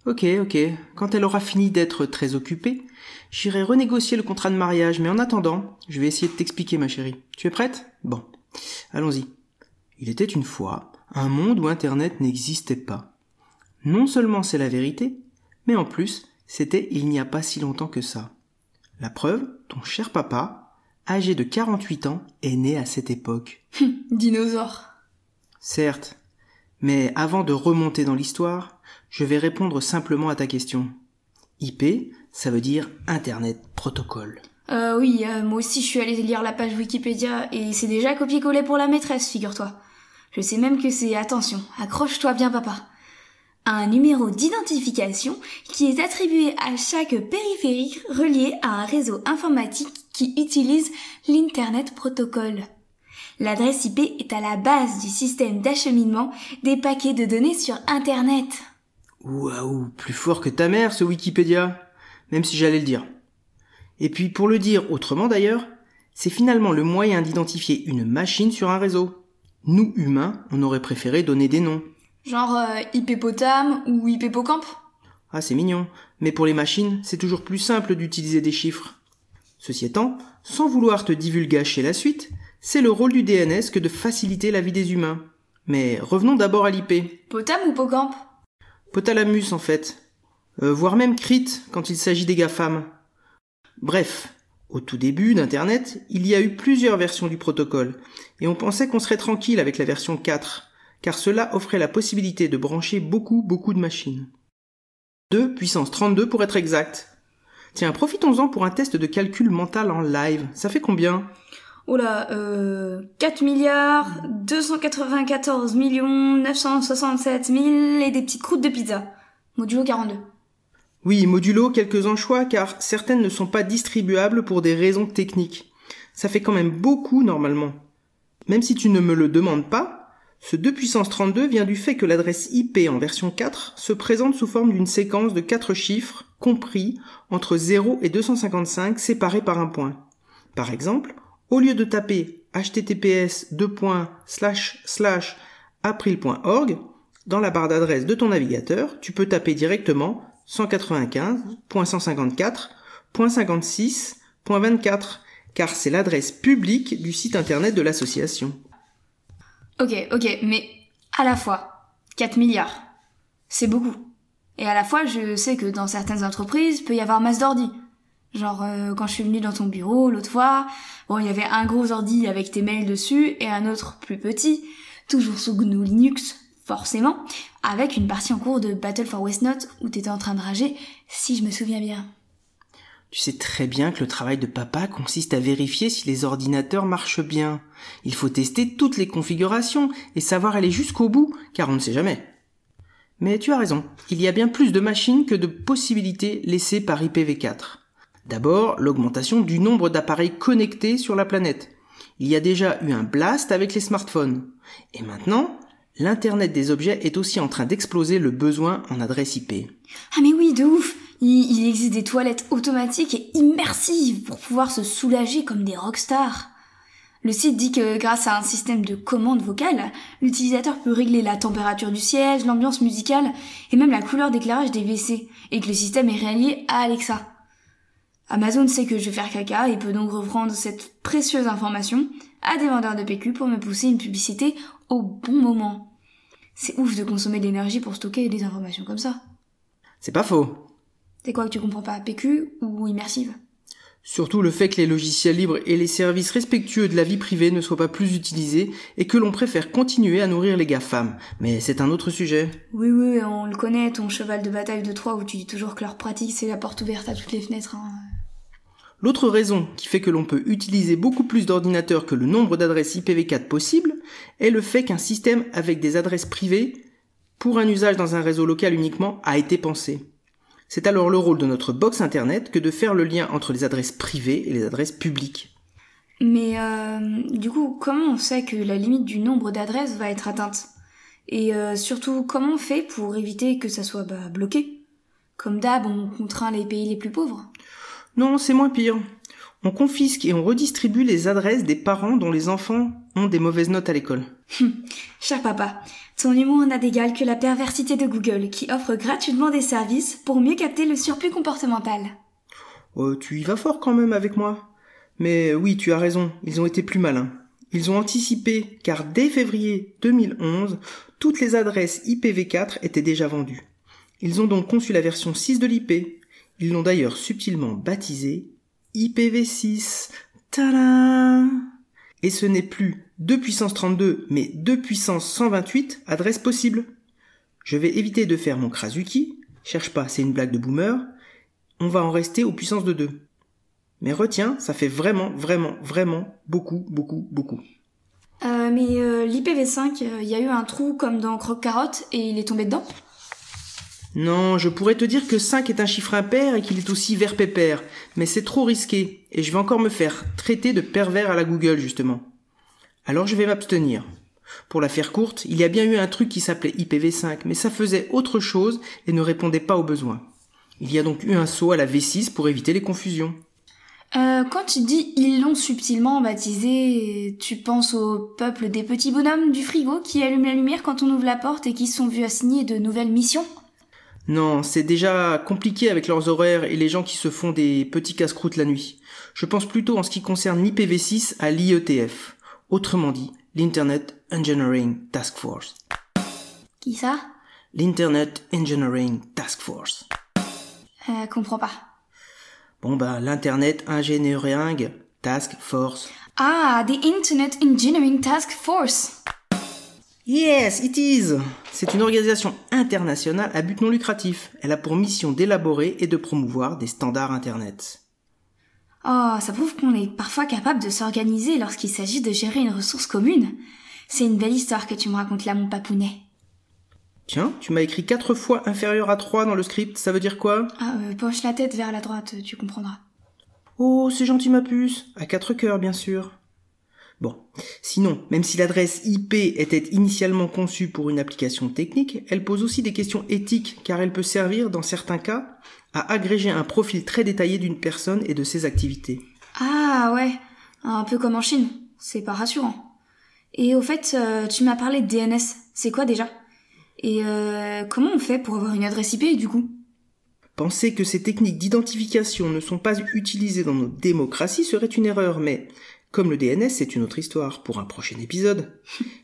Ok, ok. Quand elle aura fini d'être très occupée, j'irai renégocier le contrat de mariage, mais en attendant, je vais essayer de t'expliquer, ma chérie. Tu es prête? Bon. Allons-y. Il était une fois un monde où Internet n'existait pas. Non seulement c'est la vérité, mais en plus, c'était il n'y a pas si longtemps que ça. La preuve, ton cher papa, âgé de 48 ans, est né à cette époque. Dinosaure. Certes, mais avant de remonter dans l'histoire, je vais répondre simplement à ta question. IP, ça veut dire Internet Protocol. Euh, oui, euh, moi aussi je suis allée lire la page Wikipédia et c'est déjà copié-collé pour la maîtresse, figure-toi. Je sais même que c'est, attention, accroche-toi bien papa, un numéro d'identification qui est attribué à chaque périphérique relié à un réseau informatique qui utilise l'Internet Protocol. L'adresse IP est à la base du système d'acheminement des paquets de données sur Internet. Waouh, plus fort que ta mère ce Wikipédia, même si j'allais le dire. Et puis pour le dire autrement d'ailleurs, c'est finalement le moyen d'identifier une machine sur un réseau. Nous, humains, on aurait préféré donner des noms. Genre euh, hippopotame ou hippopocampe Ah, c'est mignon. Mais pour les machines, c'est toujours plus simple d'utiliser des chiffres. Ceci étant, sans vouloir te divulgacher la suite, c'est le rôle du DNS que de faciliter la vie des humains. Mais revenons d'abord à l'IP. Potam ou Pocampe? Potalamus en fait. Euh, voire même Crit quand il s'agit des GAFAM. Bref, au tout début d'Internet, il y a eu plusieurs versions du protocole, et on pensait qu'on serait tranquille avec la version 4, car cela offrait la possibilité de brancher beaucoup beaucoup de machines. 2 puissance 32 pour être exact. Tiens, profitons-en pour un test de calcul mental en live. Ça fait combien? Là, euh, 4 milliards 294 millions 967 000 et des petites croûtes de pizza. Modulo 42. Oui, modulo quelques anchois car certaines ne sont pas distribuables pour des raisons techniques. Ça fait quand même beaucoup normalement. Même si tu ne me le demandes pas, ce 2 puissance 32 vient du fait que l'adresse IP en version 4 se présente sous forme d'une séquence de 4 chiffres compris entre 0 et 255 séparés par un point. Par exemple, au lieu de taper https april.org dans la barre d'adresse de ton navigateur, tu peux taper directement 195.154.56.24 car c'est l'adresse publique du site internet de l'association. Ok, ok, mais à la fois, 4 milliards, c'est beaucoup. Et à la fois, je sais que dans certaines entreprises, peut y avoir masse d'ordi. Genre, euh, quand je suis venue dans ton bureau l'autre fois, bon, il y avait un gros ordi avec tes mails dessus et un autre plus petit, toujours sous GNU Linux, forcément, avec une partie en cours de Battle for Westnote où t'étais en train de rager, si je me souviens bien. Tu sais très bien que le travail de papa consiste à vérifier si les ordinateurs marchent bien. Il faut tester toutes les configurations et savoir aller jusqu'au bout, car on ne sait jamais. Mais tu as raison, il y a bien plus de machines que de possibilités laissées par IPv4. D'abord, l'augmentation du nombre d'appareils connectés sur la planète. Il y a déjà eu un blast avec les smartphones. Et maintenant, l'Internet des objets est aussi en train d'exploser le besoin en adresse IP. Ah mais oui, de ouf il, existe des toilettes automatiques et immersives pour pouvoir se soulager comme des rockstars. Le site dit que grâce à un système de commande vocale, l'utilisateur peut régler la température du siège, l'ambiance musicale et même la couleur d'éclairage des WC, et que le système est relié à Alexa. Amazon sait que je vais faire caca et peut donc reprendre cette précieuse information à des vendeurs de PQ pour me pousser une publicité au bon moment. C'est ouf de consommer de l'énergie pour stocker des informations comme ça. C'est pas faux. C'est quoi que tu comprends pas, PQ ou immersive? Surtout le fait que les logiciels libres et les services respectueux de la vie privée ne soient pas plus utilisés et que l'on préfère continuer à nourrir les GAFAM. Mais c'est un autre sujet. Oui, oui, on le connaît, ton cheval de bataille de Troie où tu dis toujours que leur pratique c'est la porte ouverte à toutes les fenêtres. Hein. L'autre raison qui fait que l'on peut utiliser beaucoup plus d'ordinateurs que le nombre d'adresses IPv4 possibles est le fait qu'un système avec des adresses privées pour un usage dans un réseau local uniquement a été pensé. C'est alors le rôle de notre box internet que de faire le lien entre les adresses privées et les adresses publiques. Mais euh, du coup, comment on sait que la limite du nombre d'adresses va être atteinte? Et euh, surtout, comment on fait pour éviter que ça soit bah, bloqué? Comme d'hab, on contraint les pays les plus pauvres Non, c'est moins pire. On confisque et on redistribue les adresses des parents dont les enfants ont des mauvaises notes à l'école. Cher papa, ton humour n'a d'égal que la perversité de Google, qui offre gratuitement des services pour mieux capter le surplus comportemental. Oh, tu y vas fort quand même avec moi. Mais oui, tu as raison, ils ont été plus malins. Ils ont anticipé, car dès février 2011, toutes les adresses IPv4 étaient déjà vendues. Ils ont donc conçu la version 6 de l'IP. Ils l'ont d'ailleurs subtilement baptisée IPv6. Tadam Et ce n'est plus 2 puissance 32, mais 2 puissance 128 adresses possibles. Je vais éviter de faire mon Krasuki, cherche pas, c'est une blague de boomer, on va en rester aux puissances de 2. Mais retiens, ça fait vraiment, vraiment, vraiment beaucoup, beaucoup, beaucoup. Euh, mais euh, l'IPv5, il y a eu un trou comme dans Croque Carotte et il est tombé dedans? Non, je pourrais te dire que 5 est un chiffre impair et qu'il est aussi vert pépère, mais c'est trop risqué, et je vais encore me faire traiter de pervers à la Google, justement. Alors je vais m'abstenir. Pour la faire courte, il y a bien eu un truc qui s'appelait IPv5, mais ça faisait autre chose et ne répondait pas aux besoins. Il y a donc eu un saut à la V6 pour éviter les confusions. Euh, quand tu dis ils l'ont subtilement baptisé, tu penses au peuple des petits bonhommes du frigo qui allument la lumière quand on ouvre la porte et qui sont vus assigner de nouvelles missions? Non, c'est déjà compliqué avec leurs horaires et les gens qui se font des petits casse-croûtes la nuit. Je pense plutôt en ce qui concerne l'IPv6 à l'IETF. Autrement dit, l'Internet Engineering Task Force. Qui ça? L'Internet Engineering Task Force. Euh, comprends pas. Bon bah, l'Internet Engineering Task Force. Ah, the Internet Engineering Task Force. Yes, it is. C'est une organisation internationale à but non lucratif. Elle a pour mission d'élaborer et de promouvoir des standards Internet. Oh, ça prouve qu'on est parfois capable de s'organiser lorsqu'il s'agit de gérer une ressource commune. C'est une belle histoire que tu me racontes là, mon papounet. Tiens, tu m'as écrit quatre fois inférieur à 3 dans le script, ça veut dire quoi? Ah, euh, penche la tête vers la droite, tu comprendras. Oh, c'est gentil ma puce. À quatre cœurs, bien sûr. Bon. Sinon, même si l'adresse IP était initialement conçue pour une application technique, elle pose aussi des questions éthiques, car elle peut servir, dans certains cas, à agréger un profil très détaillé d'une personne et de ses activités. Ah ouais, un peu comme en Chine. C'est pas rassurant. Et au fait, euh, tu m'as parlé de DNS. C'est quoi déjà? Et euh, comment on fait pour avoir une adresse IP du coup? Penser que ces techniques d'identification ne sont pas utilisées dans nos démocraties serait une erreur, mais comme le DNS, c'est une autre histoire pour un prochain épisode.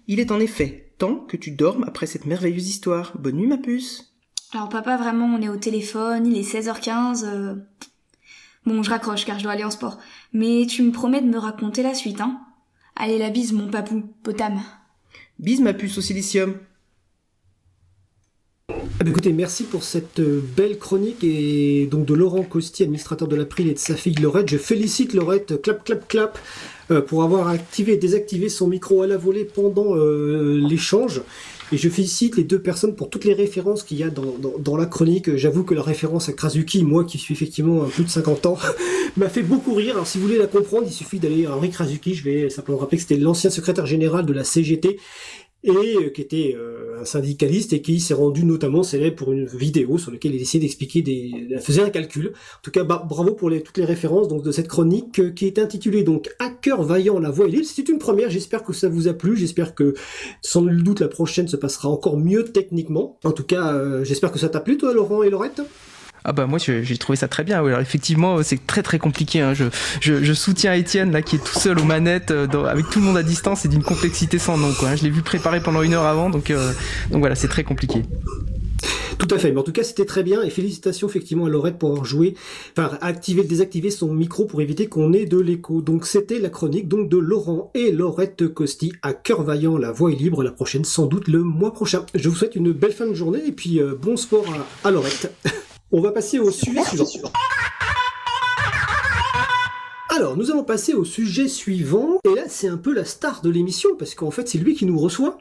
Il est en effet temps que tu dormes après cette merveilleuse histoire. Bonne nuit ma puce. Alors papa, vraiment, on est au téléphone, il est 16h15. euh. Bon, je raccroche car je dois aller en sport. Mais tu me promets de me raconter la suite, hein Allez, la bise, mon papou, potam. Bise ma puce au silicium. Ah bah écoutez, merci pour cette euh, belle chronique et donc de Laurent Costi, administrateur de l'April et de sa fille Laurette. Je félicite Laurette, clap clap clap, euh, pour avoir activé et désactivé son micro à la volée pendant euh, l'échange. Et je félicite les deux personnes pour toutes les références qu'il y a dans, la chronique. J'avoue que la référence à Krasuki, moi qui suis effectivement plus de 50 ans, m'a fait beaucoup rire. Alors si vous voulez la comprendre, il suffit d'aller à Henri Krasuki. Je vais simplement rappeler que c'était l'ancien secrétaire général de la CGT et euh, qui était euh, un syndicaliste et qui s'est rendu notamment célèbre pour une vidéo sur laquelle il essayait d'expliquer des, il faisait un calcul. En tout cas, bah, bravo pour toutes les références donc de cette chronique euh, qui est intitulée donc Hacker vaillant la voix libre. C'est une première. J'espère que ça vous a plu. J'espère que sans nul doute la prochaine se passera encore mieux techniquement. En tout cas, j'espère que ça t'a plu toi, Laurent et Laurette. Ah bah moi j'ai trouvé ça très bien. Alors effectivement c'est très très compliqué. hein. Je, soutiens Étienne là qui est tout seul aux manettes euh, avec tout le monde à distance et d'une complexité sans nom. Quoi, hein. Je l'ai vu préparer pendant une heure avant donc euh, donc voilà c'est très compliqué. Tout à fait, mais en tout cas c'était très bien et félicitations effectivement à Laurette pour avoir joué, enfin activer, désactiver son micro pour éviter qu'on ait de l'écho. Donc c'était la chronique donc de Laurent et Laurette Costi à cœur vaillant, la voix est libre, la prochaine sans doute le mois prochain. Je vous souhaite une belle fin de journée et puis euh, bon sport à, à Laurette. On va passer au sujet suivant. Alors, nous allons passer au sujet suivant. Et là, c'est un peu la star de l'émission, parce qu'en fait, c'est lui qui nous reçoit.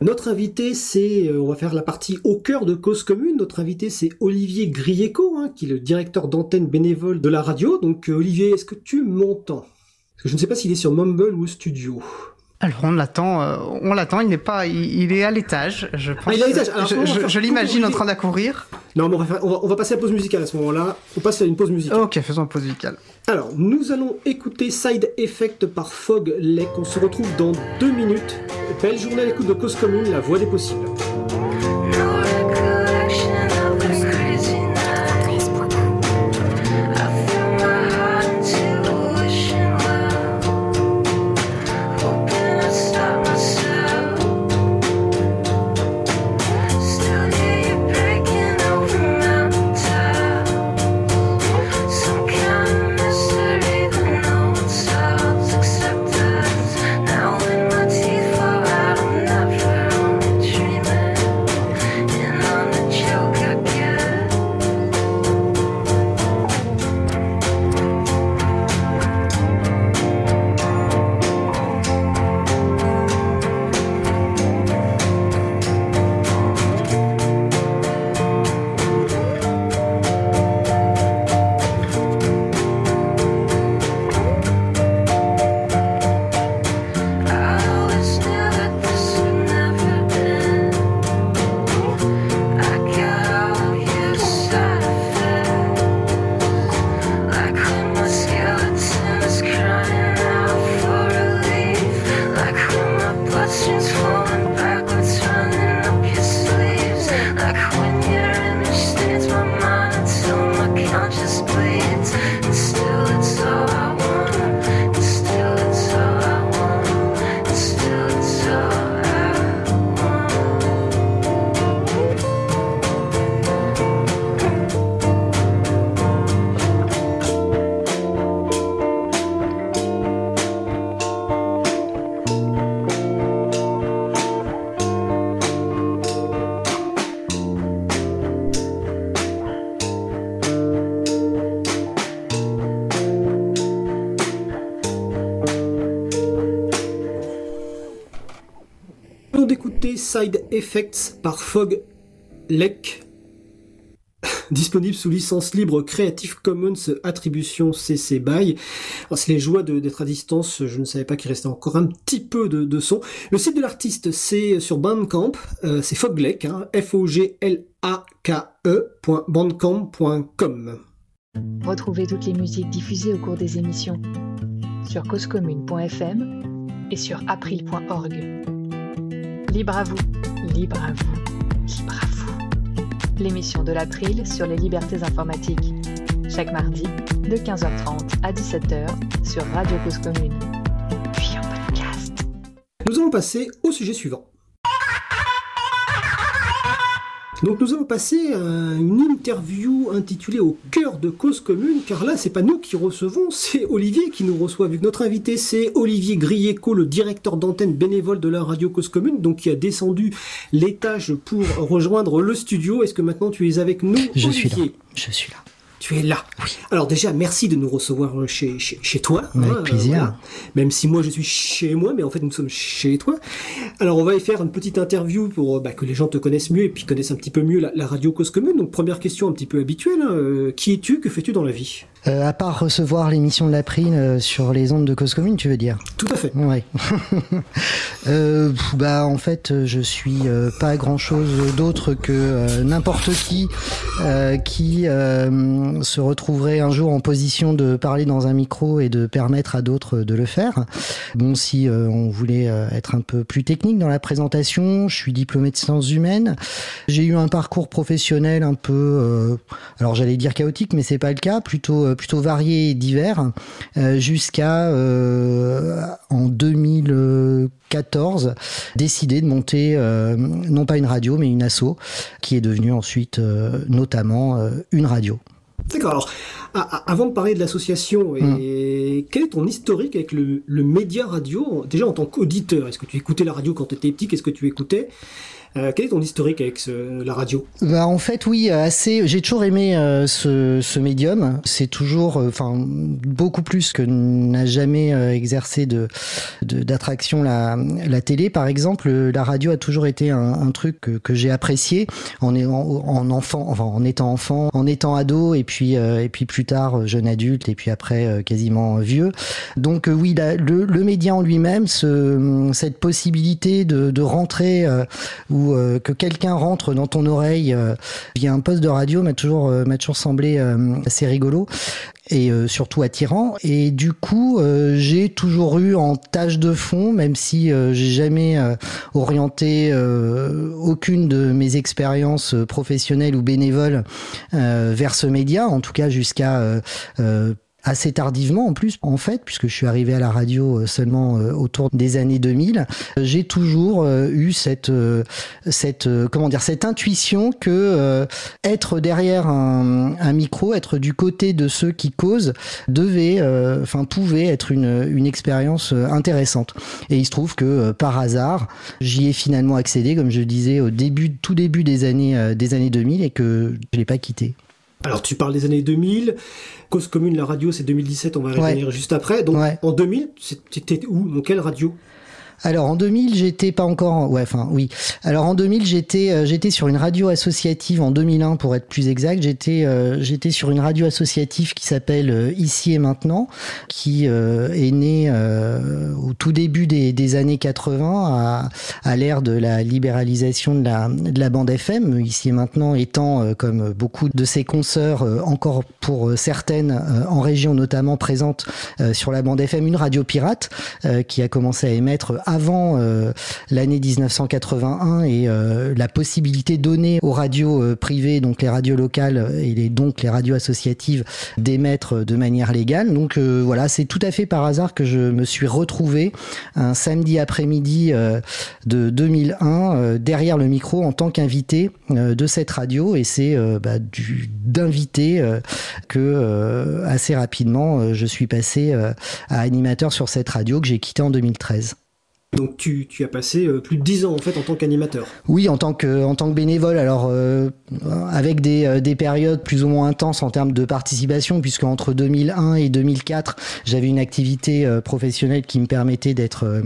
Notre invité, c'est, euh, on va faire la partie au cœur de Cause Commune. Notre invité, c'est Olivier Grieco, hein, qui est le directeur d'antenne bénévole de la radio. Donc, euh, Olivier, est-ce que tu m'entends? Parce que je ne sais pas s'il est sur Mumble ou studio. Alors on l'attend, euh, on l'attend. Il n'est pas, il, il est à l'étage. Je pense. Ah, il est à l'étage. Alors, je l'imagine en train d'accourir. Non, mais on va, faire- on va- on va passer à la pause musicale à ce moment-là. On passe à une pause musicale. Ok, faisons une pause musicale. Alors, nous allons écouter Side Effect par Fog Lake. On se retrouve dans deux minutes. Belle journée à l'écoute de Cause Commune, la voix des possibles. Side Effects par Fog Lek, disponible sous licence libre Creative Commons Attribution CC BY. C'est les joies d'être à distance, je ne savais pas qu'il restait encore un petit peu de, son. Le site de l'artiste, c'est sur Bandcamp, euh, c'est Foglek, hein, F-O-G-L-A-K-E.bandcamp.com. Retrouvez toutes les musiques diffusées au cours des émissions sur causecommune.fm et sur april.org. Libre à vous, libre à vous, libre à vous. L'émission de l'April sur les libertés informatiques. Chaque mardi, de 15h30 à 17h sur Radio Cause Commune. Puis en podcast. Nous allons passer au sujet suivant. Donc nous allons passer à une interview intitulée Au cœur de cause commune, car là c'est pas nous qui recevons, c'est Olivier qui nous reçoit, vu que notre invité c'est Olivier Grieco, le directeur d'antenne bénévole de la radio cause commune, donc qui a descendu l'étage pour rejoindre le studio. Est-ce que maintenant tu es avec nous Je suis là. Je suis là tu es là. Alors déjà, merci de nous recevoir euh, chez, chez, toi. Avec hein, plaisir. Même si moi je suis chez moi, mais en fait nous sommes chez toi. Alors on va y faire une petite interview pour bah, que les gens te connaissent mieux et puis connaissent un petit peu mieux la, radio Cause Commune. Donc première question un petit peu habituelle. Hein, euh, qui es-tu? Que fais-tu dans la vie? euh, à part recevoir l'émission de la prime euh, sur les ondes de cause commune, tu veux dire? Tout à fait. Ouais. euh, bah en fait, je suis euh, pas grand chose d'autre que n'importe qui qui se retrouverait un jour en position de parler dans un micro et de permettre à d'autres de le faire. Bon, si on voulait être un peu plus technique dans la présentation, je suis diplômé de sciences humaines. J'ai eu un parcours professionnel un peu, alors j'allais dire chaotique, mais c'est pas le cas, plutôt plutôt variés et divers, euh, jusqu'à euh, en 2014 décider de monter euh, non pas une radio mais une asso qui est devenue ensuite notamment une radio. D'accord. Alors, avant de parler de l'association, mm. quel est ton historique avec le, le média radio Déjà en tant qu'auditeur, est-ce que tu écoutais la radio quand tu étais petit? Qu'est-ce que tu écoutais? Euh, quel est ton historique avec la radio? Bah, En fait, oui, assez. J'ai toujours aimé euh, ce, ce, médium. C'est toujours, euh, enfin, beaucoup plus que n'a jamais exercé de d'attraction la, la télé. Par exemple, la radio a toujours été un, un truc que, que j'ai apprécié en, en, en, enfant, enfin, en étant enfant, en étant ado, et puis et puis plus tard jeune adulte, et puis après quasiment vieux. Donc oui, le, le média en lui-même, ce, cette possibilité de, de rentrer ou euh, que quelqu'un rentre dans ton oreille euh, via un poste de radio m'a toujours, euh, m'a toujours semblé assez rigolo et surtout attirant. Et du coup, j'ai toujours eu en tâche de fond, même si j'ai jamais orienté aucune de mes expériences professionnelles ou bénévoles vers ce média, en tout cas jusqu'à assez tardivement en plus en fait puisque je suis arrivé à la radio euh, seulement euh, autour des années 2000 j'ai toujours euh, eu cette cette comment dire cette intuition que être derrière un, un, micro être du côté de ceux qui causent devait enfin pouvait être une une expérience intéressante. Et il se trouve que par hasard j'y ai finalement accédé comme je disais au début tout début des années des années 2000 et que je l'ai pas quitté alors tu parles des années 2000, Cause commune, la radio c'est 2017, on va revenir juste après. Donc en 2000, c'était où? Dans quelle radio? Alors en 2000, j'étais pas encore ouais enfin oui. Alors en 2000, j'étais euh, j'étais sur une radio associative en 2001 pour être plus exact, j'étais euh, j'étais sur une radio associative qui s'appelle euh, Ici et maintenant qui est née au tout début des, années 80 à, à l'ère de la libéralisation de la de la bande FM, Ici et maintenant étant comme beaucoup de ses consoeurs encore pour certaines en région notamment présentes sur la bande FM une radio pirate qui a commencé à émettre avant l'année 1981 et la possibilité donnée aux radios privées, donc les radios locales et les, donc les radios associatives, d'émettre de manière légale. Donc voilà, c'est tout à fait par hasard que je me suis retrouvé un samedi après-midi de 2001 derrière le micro en tant qu'invité de cette radio et c'est bah, d'invité que assez rapidement je suis passé à animateur sur cette radio que j'ai quitté en 2013. Donc tu, as passé euh, plus de 10 ans en fait en tant qu'animateur. Oui, en tant que bénévole. Alors euh, avec des, euh, des périodes plus ou moins intenses en termes de participation, puisque entre 2001 et 2004, j'avais une activité professionnelle qui me permettait d'être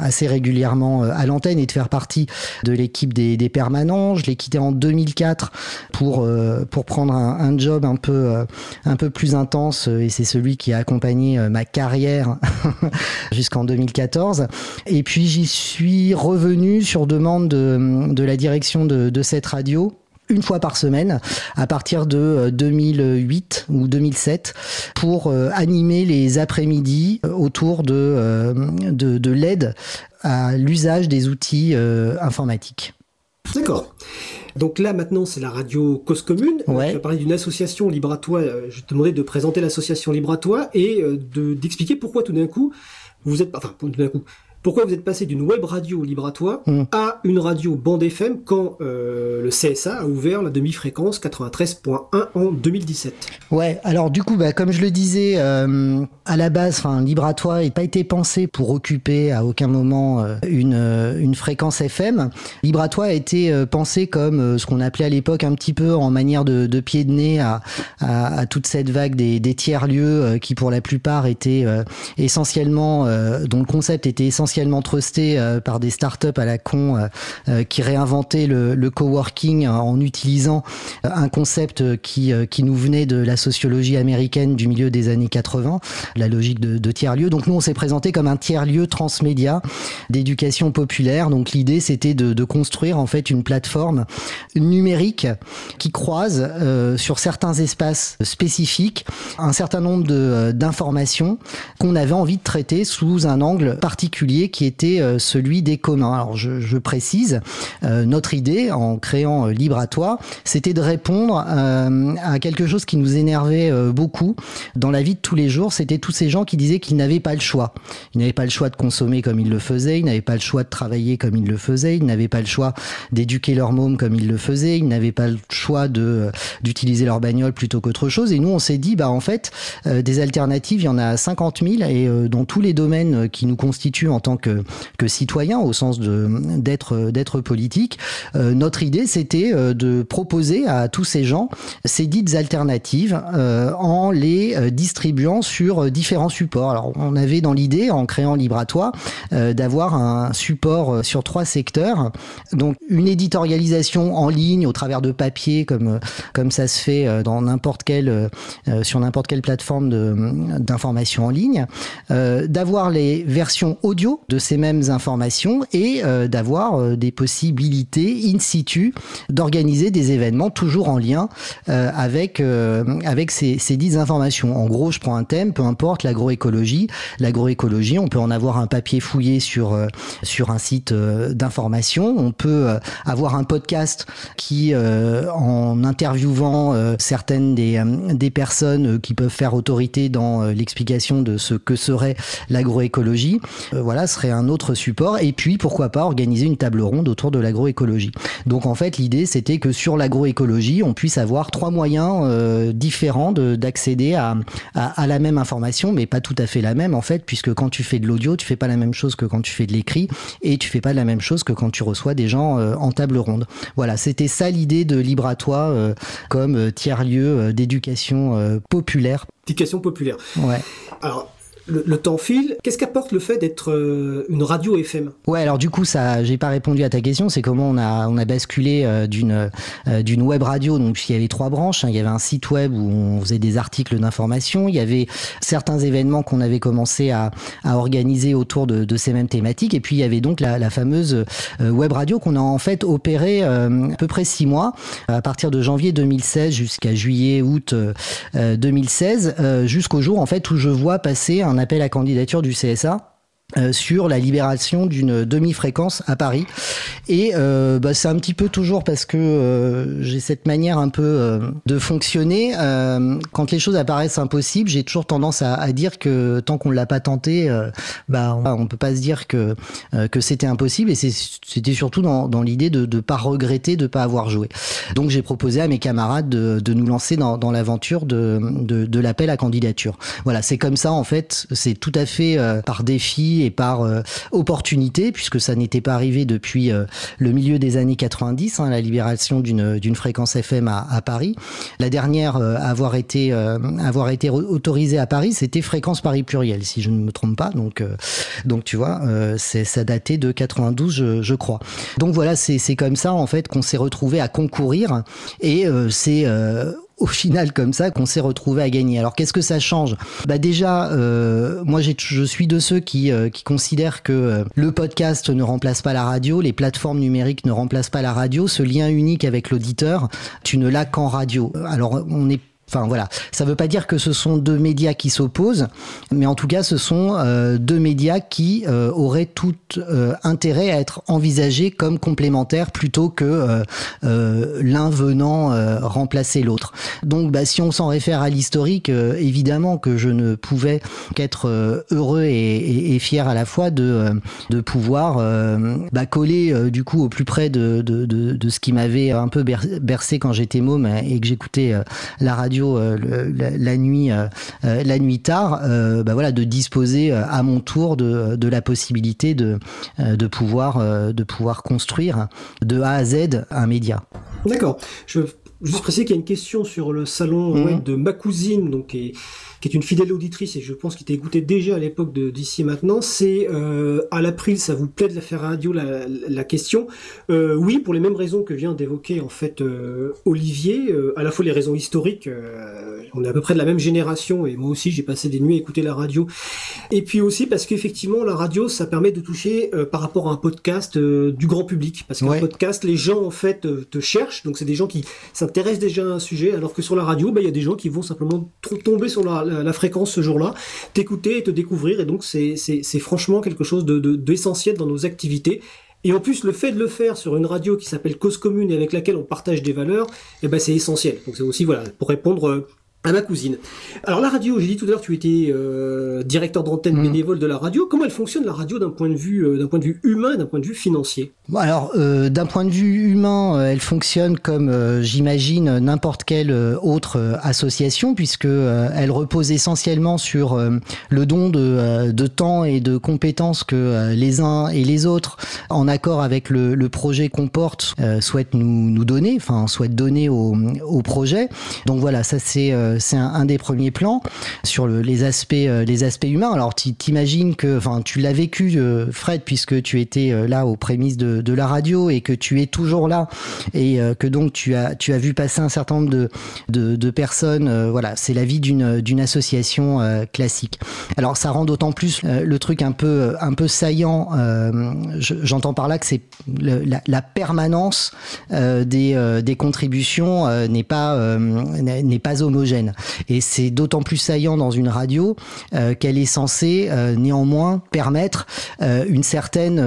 assez régulièrement à l'antenne et de faire partie de l'équipe des, permanents. Je l'ai quitté en 2004 pour pour prendre un, un, job un peu un peu plus intense et c'est celui qui a accompagné ma carrière jusqu'en 2014. Et puis j'y suis revenu sur demande de, de la direction de, de cette radio une fois par semaine à partir de 2008 euh, ou 2007 pour euh, animer les après-midi euh, autour de, de, de l'aide à l'usage des outils informatiques. D'accord. Donc là maintenant c'est la radio Cause Commune. Ouais. Tu as parlé d'une association libre à toi. Je te demandais de présenter l'association libre à toi et de d'expliquer pourquoi tout d'un coup vous êtes enfin tout d'un coup pourquoi vous êtes passé d'une web radio libre à toi Hmm. à une radio bande FM quand euh, le CSA a ouvert la demi-fréquence 93.1 en 2017 Ouais, alors du coup, bah, comme je le disais, euh, à la base, Libre à toi n'a pas été pensé pour occuper à aucun moment euh, une, une fréquence FM. Libre à toi a été pensé comme ce qu'on appelait à l'époque un petit peu en manière de, de pied de nez à, à, à toute cette vague des, des tiers-lieux qui pour la plupart étaient essentiellement, dont le concept était essentiellement trusté euh, par des startups à la con euh, euh, qui réinventaient le, coworking en utilisant un concept qui, qui nous venait de la sociologie américaine du milieu des années 80, la logique de, tiers-lieu. Donc nous, on s'est présenté comme un tiers-lieu transmédia d'éducation populaire. Donc l'idée, c'était de, construire en fait une plateforme numérique qui croise sur certains espaces spécifiques un certain nombre d'informations qu'on avait envie de traiter sous un angle particulier qui était euh, celui des communs. Alors je, précise, euh, notre idée en créant euh, Libre à toi, c'était de répondre à quelque chose qui nous énervait beaucoup dans la vie de tous les jours, c'était tous ces gens qui disaient qu'ils n'avaient pas le choix. Ils n'avaient pas le choix de consommer comme ils le faisaient, ils n'avaient pas le choix de travailler comme ils le faisaient, ils n'avaient pas le choix d'éduquer leur môme comme ils le faisaient, ils n'avaient pas le choix de d'utiliser leur bagnole plutôt qu'autre chose. Et nous, on s'est dit, bah en fait, des alternatives, il y en a 50 000 et dans tous les domaines qui nous constituent en tant que que citoyens, au sens d'être d'être politique. Euh, notre idée, c'était euh, de proposer à tous ces gens ces dites alternatives euh, en les distribuant sur différents supports. Alors, on avait dans l'idée, en créant Libre à toi, euh, d'avoir un support sur trois secteurs. Donc, une éditorialisation en ligne au travers de papier, comme comme ça se fait dans n'importe quelle sur n'importe quelle plateforme d'information en ligne, d'avoir les versions audio de ces mêmes informations et euh, d'avoir euh, des possibilités in situ d'organiser des événements toujours en lien euh, avec avec ces, ces dites informations. En gros, je prends un thème, peu importe l'agroécologie. L'agroécologie, on peut en avoir un papier fouillé sur un site d'information. On peut avoir un podcast qui, en interviewant certaines des des personnes qui peuvent faire autorité dans l'explication de ce que serait l'agroécologie, euh, serait un autre support. Et puis, pourquoi pas organiser une table ronde autour de l'agroécologie. Donc, en fait, l'idée, c'était que sur l'agroécologie, on puisse avoir trois moyens euh, différents de- d'accéder à, à, à la même information, mais pas tout à fait la même, en fait, puisque quand tu fais de l'audio, tu fais pas la même chose que quand tu fais de l'écrit, et tu fais pas la même chose que quand tu reçois des gens euh, en table ronde. Voilà, c'était ça l'idée de Libre à toi euh, comme tiers-lieu d'éducation populaire. Éducation populaire. Ouais. Alors, le, temps file. Qu'est-ce qu'apporte le fait d'être euh, une radio FM Ouais, alors du coup, ça, j'ai pas répondu à ta question. C'est comment on a on a basculé euh, d'une euh, d'une web radio. Donc puisqu'il y avait trois branches, hein. il y avait un site web où on faisait des articles d'information. Il y avait certains événements qu'on avait commencé à à organiser autour de, ces mêmes thématiques. Et puis il y avait donc la, fameuse web radio qu'on a en fait opéré euh, à peu près six mois, à partir de janvier 2016 jusqu'à juillet août euh, euh, 2016, euh, jusqu'au jour en fait où je vois passer un appel à candidature du CSA euh, sur la libération d'une demi-fréquence à Paris. Et euh, bah, c'est un petit peu toujours parce que euh, j'ai cette manière un peu de fonctionner. quand les choses apparaissent impossibles, j'ai toujours tendance à, à, dire que tant qu'on l'a pas tenté, bah on, on, peut pas se dire que que c'était impossible. Et c'était surtout dans, dans l'idée de ne pas regretter de pas avoir joué. Donc j'ai proposé à mes camarades de, de nous lancer dans, dans l'aventure de, de, de l'appel à candidature. Voilà, c'est comme ça en fait. C'est tout à fait par défi et par euh, opportunité, puisque ça n'était pas arrivé depuis euh, le milieu des années 90, hein, la libération d'une fréquence FM à, Paris. La dernière euh, à avoir été avoir été autorisée à Paris, c'était fréquence Paris pluriel, si je ne me trompe pas. Donc donc tu vois, ça datait de 92, je, crois. Donc voilà, c'est c'est comme ça en fait qu'on s'est retrouvé à concourir et c'est au final comme ça qu'on s'est retrouvé à gagner. Alors qu'est-ce que ça change? Bah déjà, euh, moi je suis de ceux qui, euh, qui considèrent que euh, le podcast ne remplace pas la radio, les plateformes numériques ne remplacent pas la radio. Ce lien unique avec l'auditeur, tu ne l'as qu'en radio. Alors on est Enfin voilà, ça ne veut pas dire que ce sont deux médias qui s'opposent, mais en tout cas ce sont euh, deux médias qui euh, auraient tout euh, intérêt à être envisagés comme complémentaires plutôt que l'un venant remplacer l'autre. Donc bah, si on s'en réfère à l'historique, évidemment que je ne pouvais qu'être heureux et, fier à la fois de, pouvoir bah, coller du coup au plus près de, de ce qui m'avait un peu bercé quand j'étais môme et que j'écoutais la radio euh, la, nuit, euh, euh, la nuit tard, bah voilà, de disposer à mon tour de, de la possibilité de, de, pouvoir, de pouvoir construire de A à Z un média. D'accord. Je veux juste préciser qu'il y a une question sur le salon mmh. web de ma cousine, donc et qui est une fidèle auditrice et je pense qu'il t'a écouté déjà à l'époque d'ici maintenant, c'est euh, à l'April, ça vous plaît de la faire radio la, la question. Euh, Oui, pour les mêmes raisons que vient d'évoquer en fait euh, Olivier, à la fois les raisons historiques, on est à peu près de la même génération et moi aussi j'ai passé des nuits à écouter la radio, et puis aussi parce qu'effectivement la radio ça permet de toucher par rapport à un podcast du grand public, parce qu'un podcast les gens en fait te cherchent, donc c'est des gens qui s'intéressent déjà à un sujet, alors que sur la radio, bah, il y a des gens qui vont simplement tomber sur la, la, fréquence ce jour-là, t'écouter et te découvrir. Et donc c'est franchement quelque chose d'essentiel de, dans nos activités. Et en plus, le fait de le faire sur une radio qui s'appelle Cause Commune et avec laquelle on partage des valeurs, eh ben c'est essentiel. Donc c'est aussi voilà pour répondre euh, à ma cousine. Alors la radio, j'ai dit tout à l'heure, tu étais euh, directeur d'antenne mmh. bénévole de la radio. Comment elle fonctionne la radio d'un point de vue, euh, d'un point de vue humain et d'un point de vue financier? Bon, Alors euh, d'un point de vue humain, elle fonctionne comme j'imagine n'importe quelle autre association, puisque elle repose essentiellement sur le don de, de, temps et de compétences que les uns et les autres, en accord avec le, le projet qu'on porte, souhaitent nous, nous donner, enfin souhaitent donner au, au projet. Donc voilà, ça c'est c'est un, des premiers plans sur les aspects euh, les aspects humains. Alors t'imagines que, enfin, tu l'as vécu, euh, Fred, puisque tu étais euh, là aux prémices de, la radio et que tu es toujours là et que donc tu as tu as vu passer un certain nombre de de, personnes. voilà, c'est la vie d'une d'une association classique. Alors ça rend d'autant plus le truc un peu un peu saillant. J'entends par là que c'est la, permanence des des contributions n'est pas n'est pas homogène. Et c'est d'autant plus saillant dans une radio euh, qu'elle est censée euh, néanmoins permettre euh, une certaine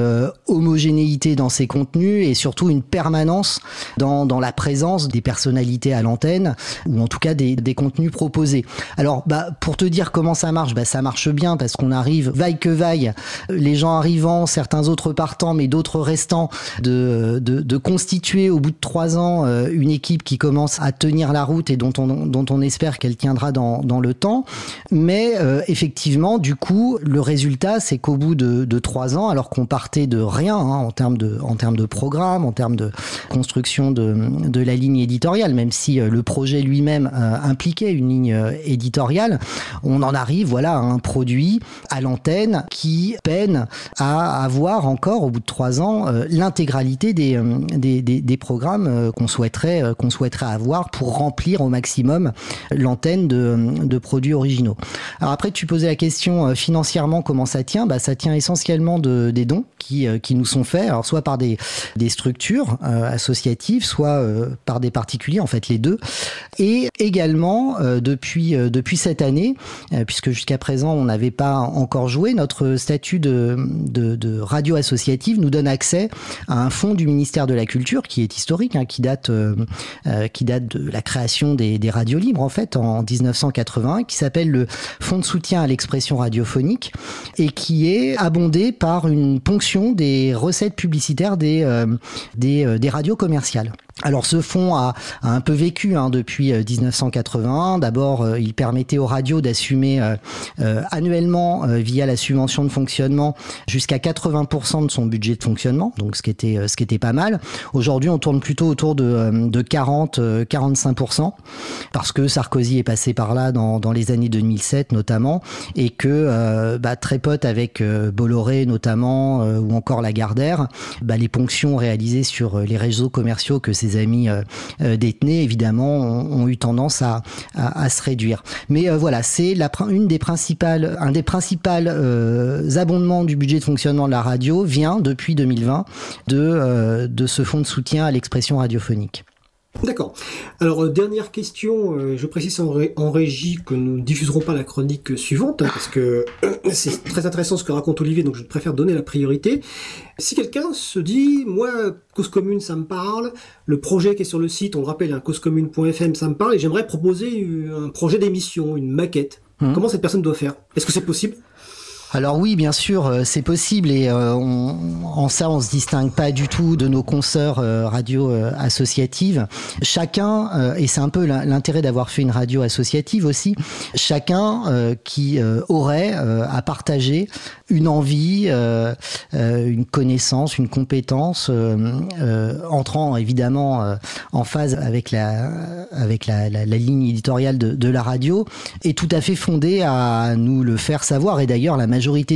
homogénéité dans ses contenus et surtout une permanence dans, dans la présence des personnalités à l'antenne ou en tout cas des, des contenus proposés. Alors bah, pour te dire comment ça marche, bah, ça marche bien parce qu'on arrive vaille que vaille, les gens arrivant, certains autres partant mais d'autres restant, de, de, de, constituer au bout de trois ans une équipe qui commence à tenir la route et dont on, dont on espère qu'elle tiendra dans, dans, le temps. Mais euh, effectivement, du coup, le résultat, c'est qu'au bout de, trois ans, alors qu'on partait de rien hein, en termes de, en termes de programme, en termes de construction de, de la ligne éditoriale, même si euh, le projet lui-même euh, impliquait une ligne éditoriale, on en arrive, voilà, à un produit à l'antenne qui peine à avoir encore, au bout de trois ans, l'intégralité des, des, des, des, programmes qu'on souhaiterait, qu'on souhaiterait avoir pour remplir au maximum l'antenne de, produits originaux. Alors après, tu posais la question financièrement comment ça tient. Bah, ça tient essentiellement de, des dons qui, qui nous sont faits, alors soit par des, des structures associatives, soit par des particuliers, en fait les deux. Et également depuis depuis cette année, puisque jusqu'à présent on n'avait pas encore joué, notre statut de, de, de radio associative nous donne accès à un fonds du ministère de la Culture qui est historique, hein, qui date euh, euh, qui date de la création des, des, radios libres en fait en 1980, qui s'appelle le Fonds de soutien à l'expression radiophonique et qui est abondé par une ponction des recettes publicitaires des euh, des, des radios commerciales. Alors ce fonds a, un peu vécu hein, depuis 1981. D'abord, il permettait aux radios d'assumer euh, annuellement via la subvention de fonctionnement jusqu'à 80% de son budget de fonctionnement, donc ce qui était ce qui était pas mal. Aujourd'hui, on tourne plutôt autour de, de 40 45% parce que Sarkozy est passé par là dans, les années 2007 notamment et que euh, bah, très pote avec euh, Bolloré notamment euh, ou encore Lagardère, bah, les ponctions réalisées sur les réseaux commerciaux que ses amis détenaient évidemment ont, eu tendance à, se réduire. Mais voilà, c'est une des principales un des principaux abondements du budget de fonctionnement de la radio vient depuis 2020 de de ce fonds de soutien à l'expression radiophonique. D'accord. Alors, euh, dernière question, euh, je précise en, ré en, régie que nous ne diffuserons pas la chronique suivante, hein, parce que euh, c'est très intéressant ce que raconte Olivier, donc je préfère donner la priorité. Si quelqu'un se dit, moi, cause commune, ça me parle, le projet qui est sur le site, on le rappelle, hein, causecommune.fm, ça me parle, et j'aimerais proposer un projet d'émission, une maquette, mmh. comment cette personne doit faire? Est-ce que c'est possible? Alors oui, bien sûr, euh, c'est possible et euh, on, en ça, on se distingue pas du tout de nos consoeurs euh, radio associatives. Chacun, et c'est un peu l'intérêt d'avoir fait une radio associative aussi, chacun qui aurait à partager une envie, une connaissance, une compétence, entrant évidemment en phase avec la avec la, la, la ligne éditoriale de, de, la radio, est tout à fait fondé à nous le faire savoir. Et d'ailleurs, la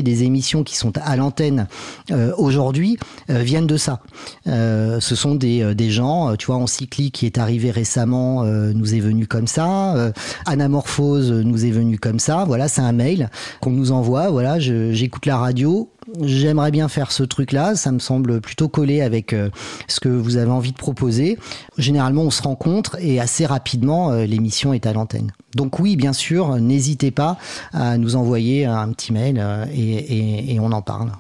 des émissions qui sont à l'antenne euh, aujourd'hui euh, viennent de ça. Euh, ce sont des, des gens, tu vois, Encyclique qui est arrivé récemment nous est venu comme ça, Anamorphose nous est venu comme ça. Voilà, c'est un mail qu'on nous envoie. Voilà, j'écoute la radio, j'aimerais bien faire ce truc-là, ça me semble plutôt collé avec euh, ce que vous avez envie de proposer. Généralement, on se rencontre et assez rapidement, euh, l'émission est à l'antenne. Donc oui, bien sûr, n'hésitez pas à nous envoyer un petit mail euh, et, et, et on en parle.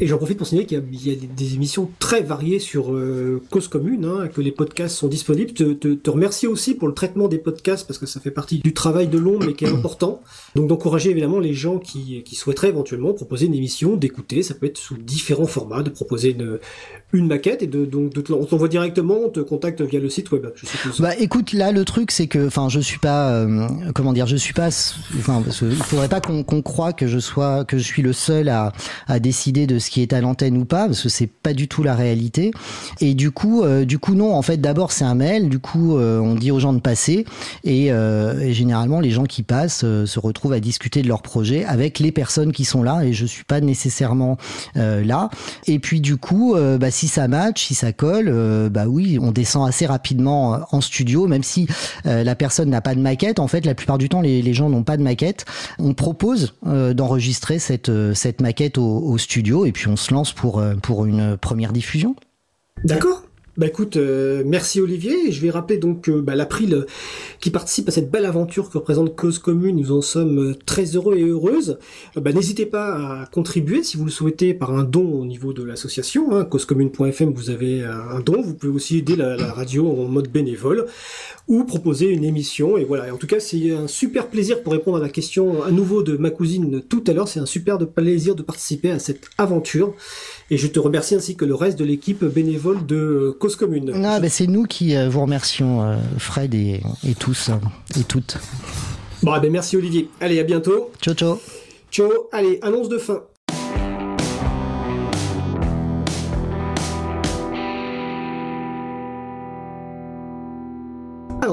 Et j'en profite pour signaler qu'il y, y, a des émissions très variées sur euh, Cause Commune, hein, que les podcasts sont disponibles. Te, te, te, remercier aussi pour le traitement des podcasts, parce que ça fait partie du travail de l'ombre, mais qui est important. Donc d'encourager évidemment les gens qui, qui souhaiteraient éventuellement proposer une émission, d'écouter, ça peut être sous différents formats, de proposer une, une maquette et de donc de, on t'envoie directement, on te contacte via le site web. Je suppose. Bah écoute, là le truc c'est que, enfin, je suis pas, euh, comment dire, je suis pas, enfin, il faudrait pas qu'on qu croit que je sois, que je suis le seul à, à décider de ce qui est à l'antenne ou pas, parce que c'est pas du tout la réalité. Et du coup, euh, du coup non, en fait d'abord c'est un mail, du coup euh, on dit aux gens de passer et, euh, généralement les gens qui passent se retrouvent à discuter de leur projet avec les personnes qui sont là et je suis pas nécessairement là. Et puis du coup, bah, si ça match, si ça colle, bah oui, on descend assez rapidement en studio, même si la personne n'a pas de maquette. En fait, la plupart du temps, les, gens n'ont pas de maquette. On propose d'enregistrer cette maquette au studio et puis on se lance pour, pour une première diffusion. D'accord. Bah écoute, euh, merci Olivier. Je vais rappeler donc euh, bah, l'April qui participe à cette belle aventure que représente Cause Commune. Nous en sommes euh, très heureux et heureuses. Euh, bah, N'hésitez pas à contribuer si vous le souhaitez par un don au niveau de l'association. Hein. Causecommune.fm, vous avez un don. Vous pouvez aussi aider la, radio en mode bénévole ou proposer une émission. Et voilà. En tout cas, c'est un super plaisir pour répondre à la question à nouveau de ma cousine tout à l'heure. C'est un super plaisir de participer à cette aventure. Et je te remercie ainsi que le reste de l'équipe bénévole de Cause Commune. Ah, ben c'est nous qui euh, vous remercions, euh, Fred et, et tous euh, et toutes. Bon, ben merci Olivier. Allez, à bientôt. Ciao, ciao. Ciao. Allez, annonce de fin.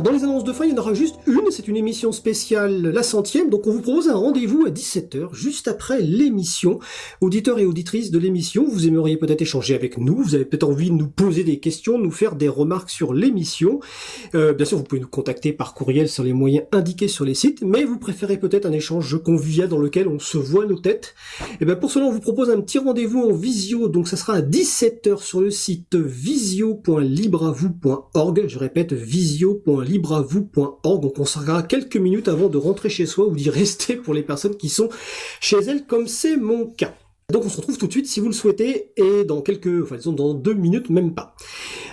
Dans les annonces de fin, il y en aura juste une, c'est une émission spéciale, la centième, donc on vous propose un rendez-vous à 17h, juste après l'émission. Auditeurs et auditrices de l'émission, vous aimeriez peut-être échanger avec nous, vous avez peut-être envie de nous poser des questions, nous faire des remarques sur l'émission. Euh, bien sûr, vous pouvez nous contacter par courriel sur les moyens indiqués sur les sites, mais vous préférez peut-être un échange convivial dans lequel on se voit nos têtes. Et bien pour cela, on vous propose un petit rendez-vous en visio, donc ça sera à 17h sur le site visio.libravou.org. Je répète, visio.libravou.org. Donc on s'arrêtera quelques minutes avant de rentrer chez soi ou d'y rester pour les personnes qui sont chez elles, comme c'est mon cas. Donc on se retrouve tout de suite si vous le souhaitez et dans quelques, enfin disons dans deux minutes même pas.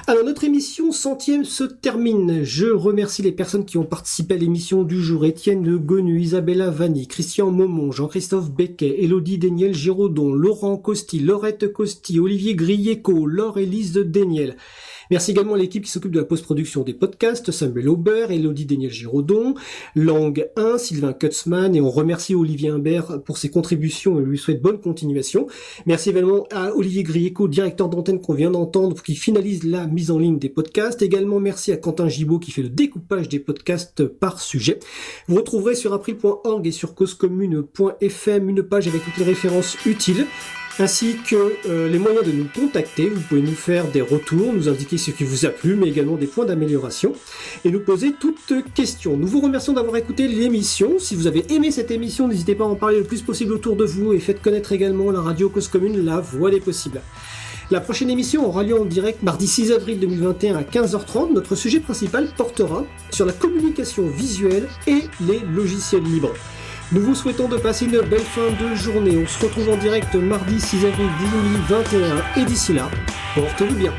Alors notre émission centième se termine. Je remercie les personnes qui ont participé à l'émission du jour. Étienne de Gonu, Isabella Vanni, Christian Momon, Jean-Christophe Becquet, Elodie Daniel Giraudon, Laurent Costi, Laurette Costi, Olivier Grieco, Laure-Élise Daniel. Merci également à l'équipe qui s'occupe de la post-production des podcasts, Samuel Aubert, Elodie Daniel Giraudon, Lang 1, Sylvain Kutzmann, et on remercie Olivier Imbert pour ses contributions et lui souhaite bonne continuation. Merci également à Olivier Grieco, directeur d'antenne qu'on vient d'entendre, qui finalise la mise en ligne des podcasts. Également merci à Quentin Gibaud qui fait le découpage des podcasts par sujet. Vous retrouverez sur april.org et sur causecommune.fm une page avec toutes les références utiles ainsi que euh, les moyens de nous contacter. Vous pouvez nous faire des retours, nous indiquer ce qui vous a plu, mais également des points d'amélioration, et nous poser toutes questions. Nous vous remercions d'avoir écouté l'émission. Si vous avez aimé cette émission, n'hésitez pas à en parler le plus possible autour de vous, et faites connaître également la radio Cause Commune, la voix des possibles. La prochaine émission aura lieu en direct mardi 6 avril 2021 à 15h30. Notre sujet principal portera sur la communication visuelle et les logiciels libres. Nous vous souhaitons de passer une belle fin de journée. On se retrouve en direct mardi 6 avril 2021 et d'ici là, portez-vous bien.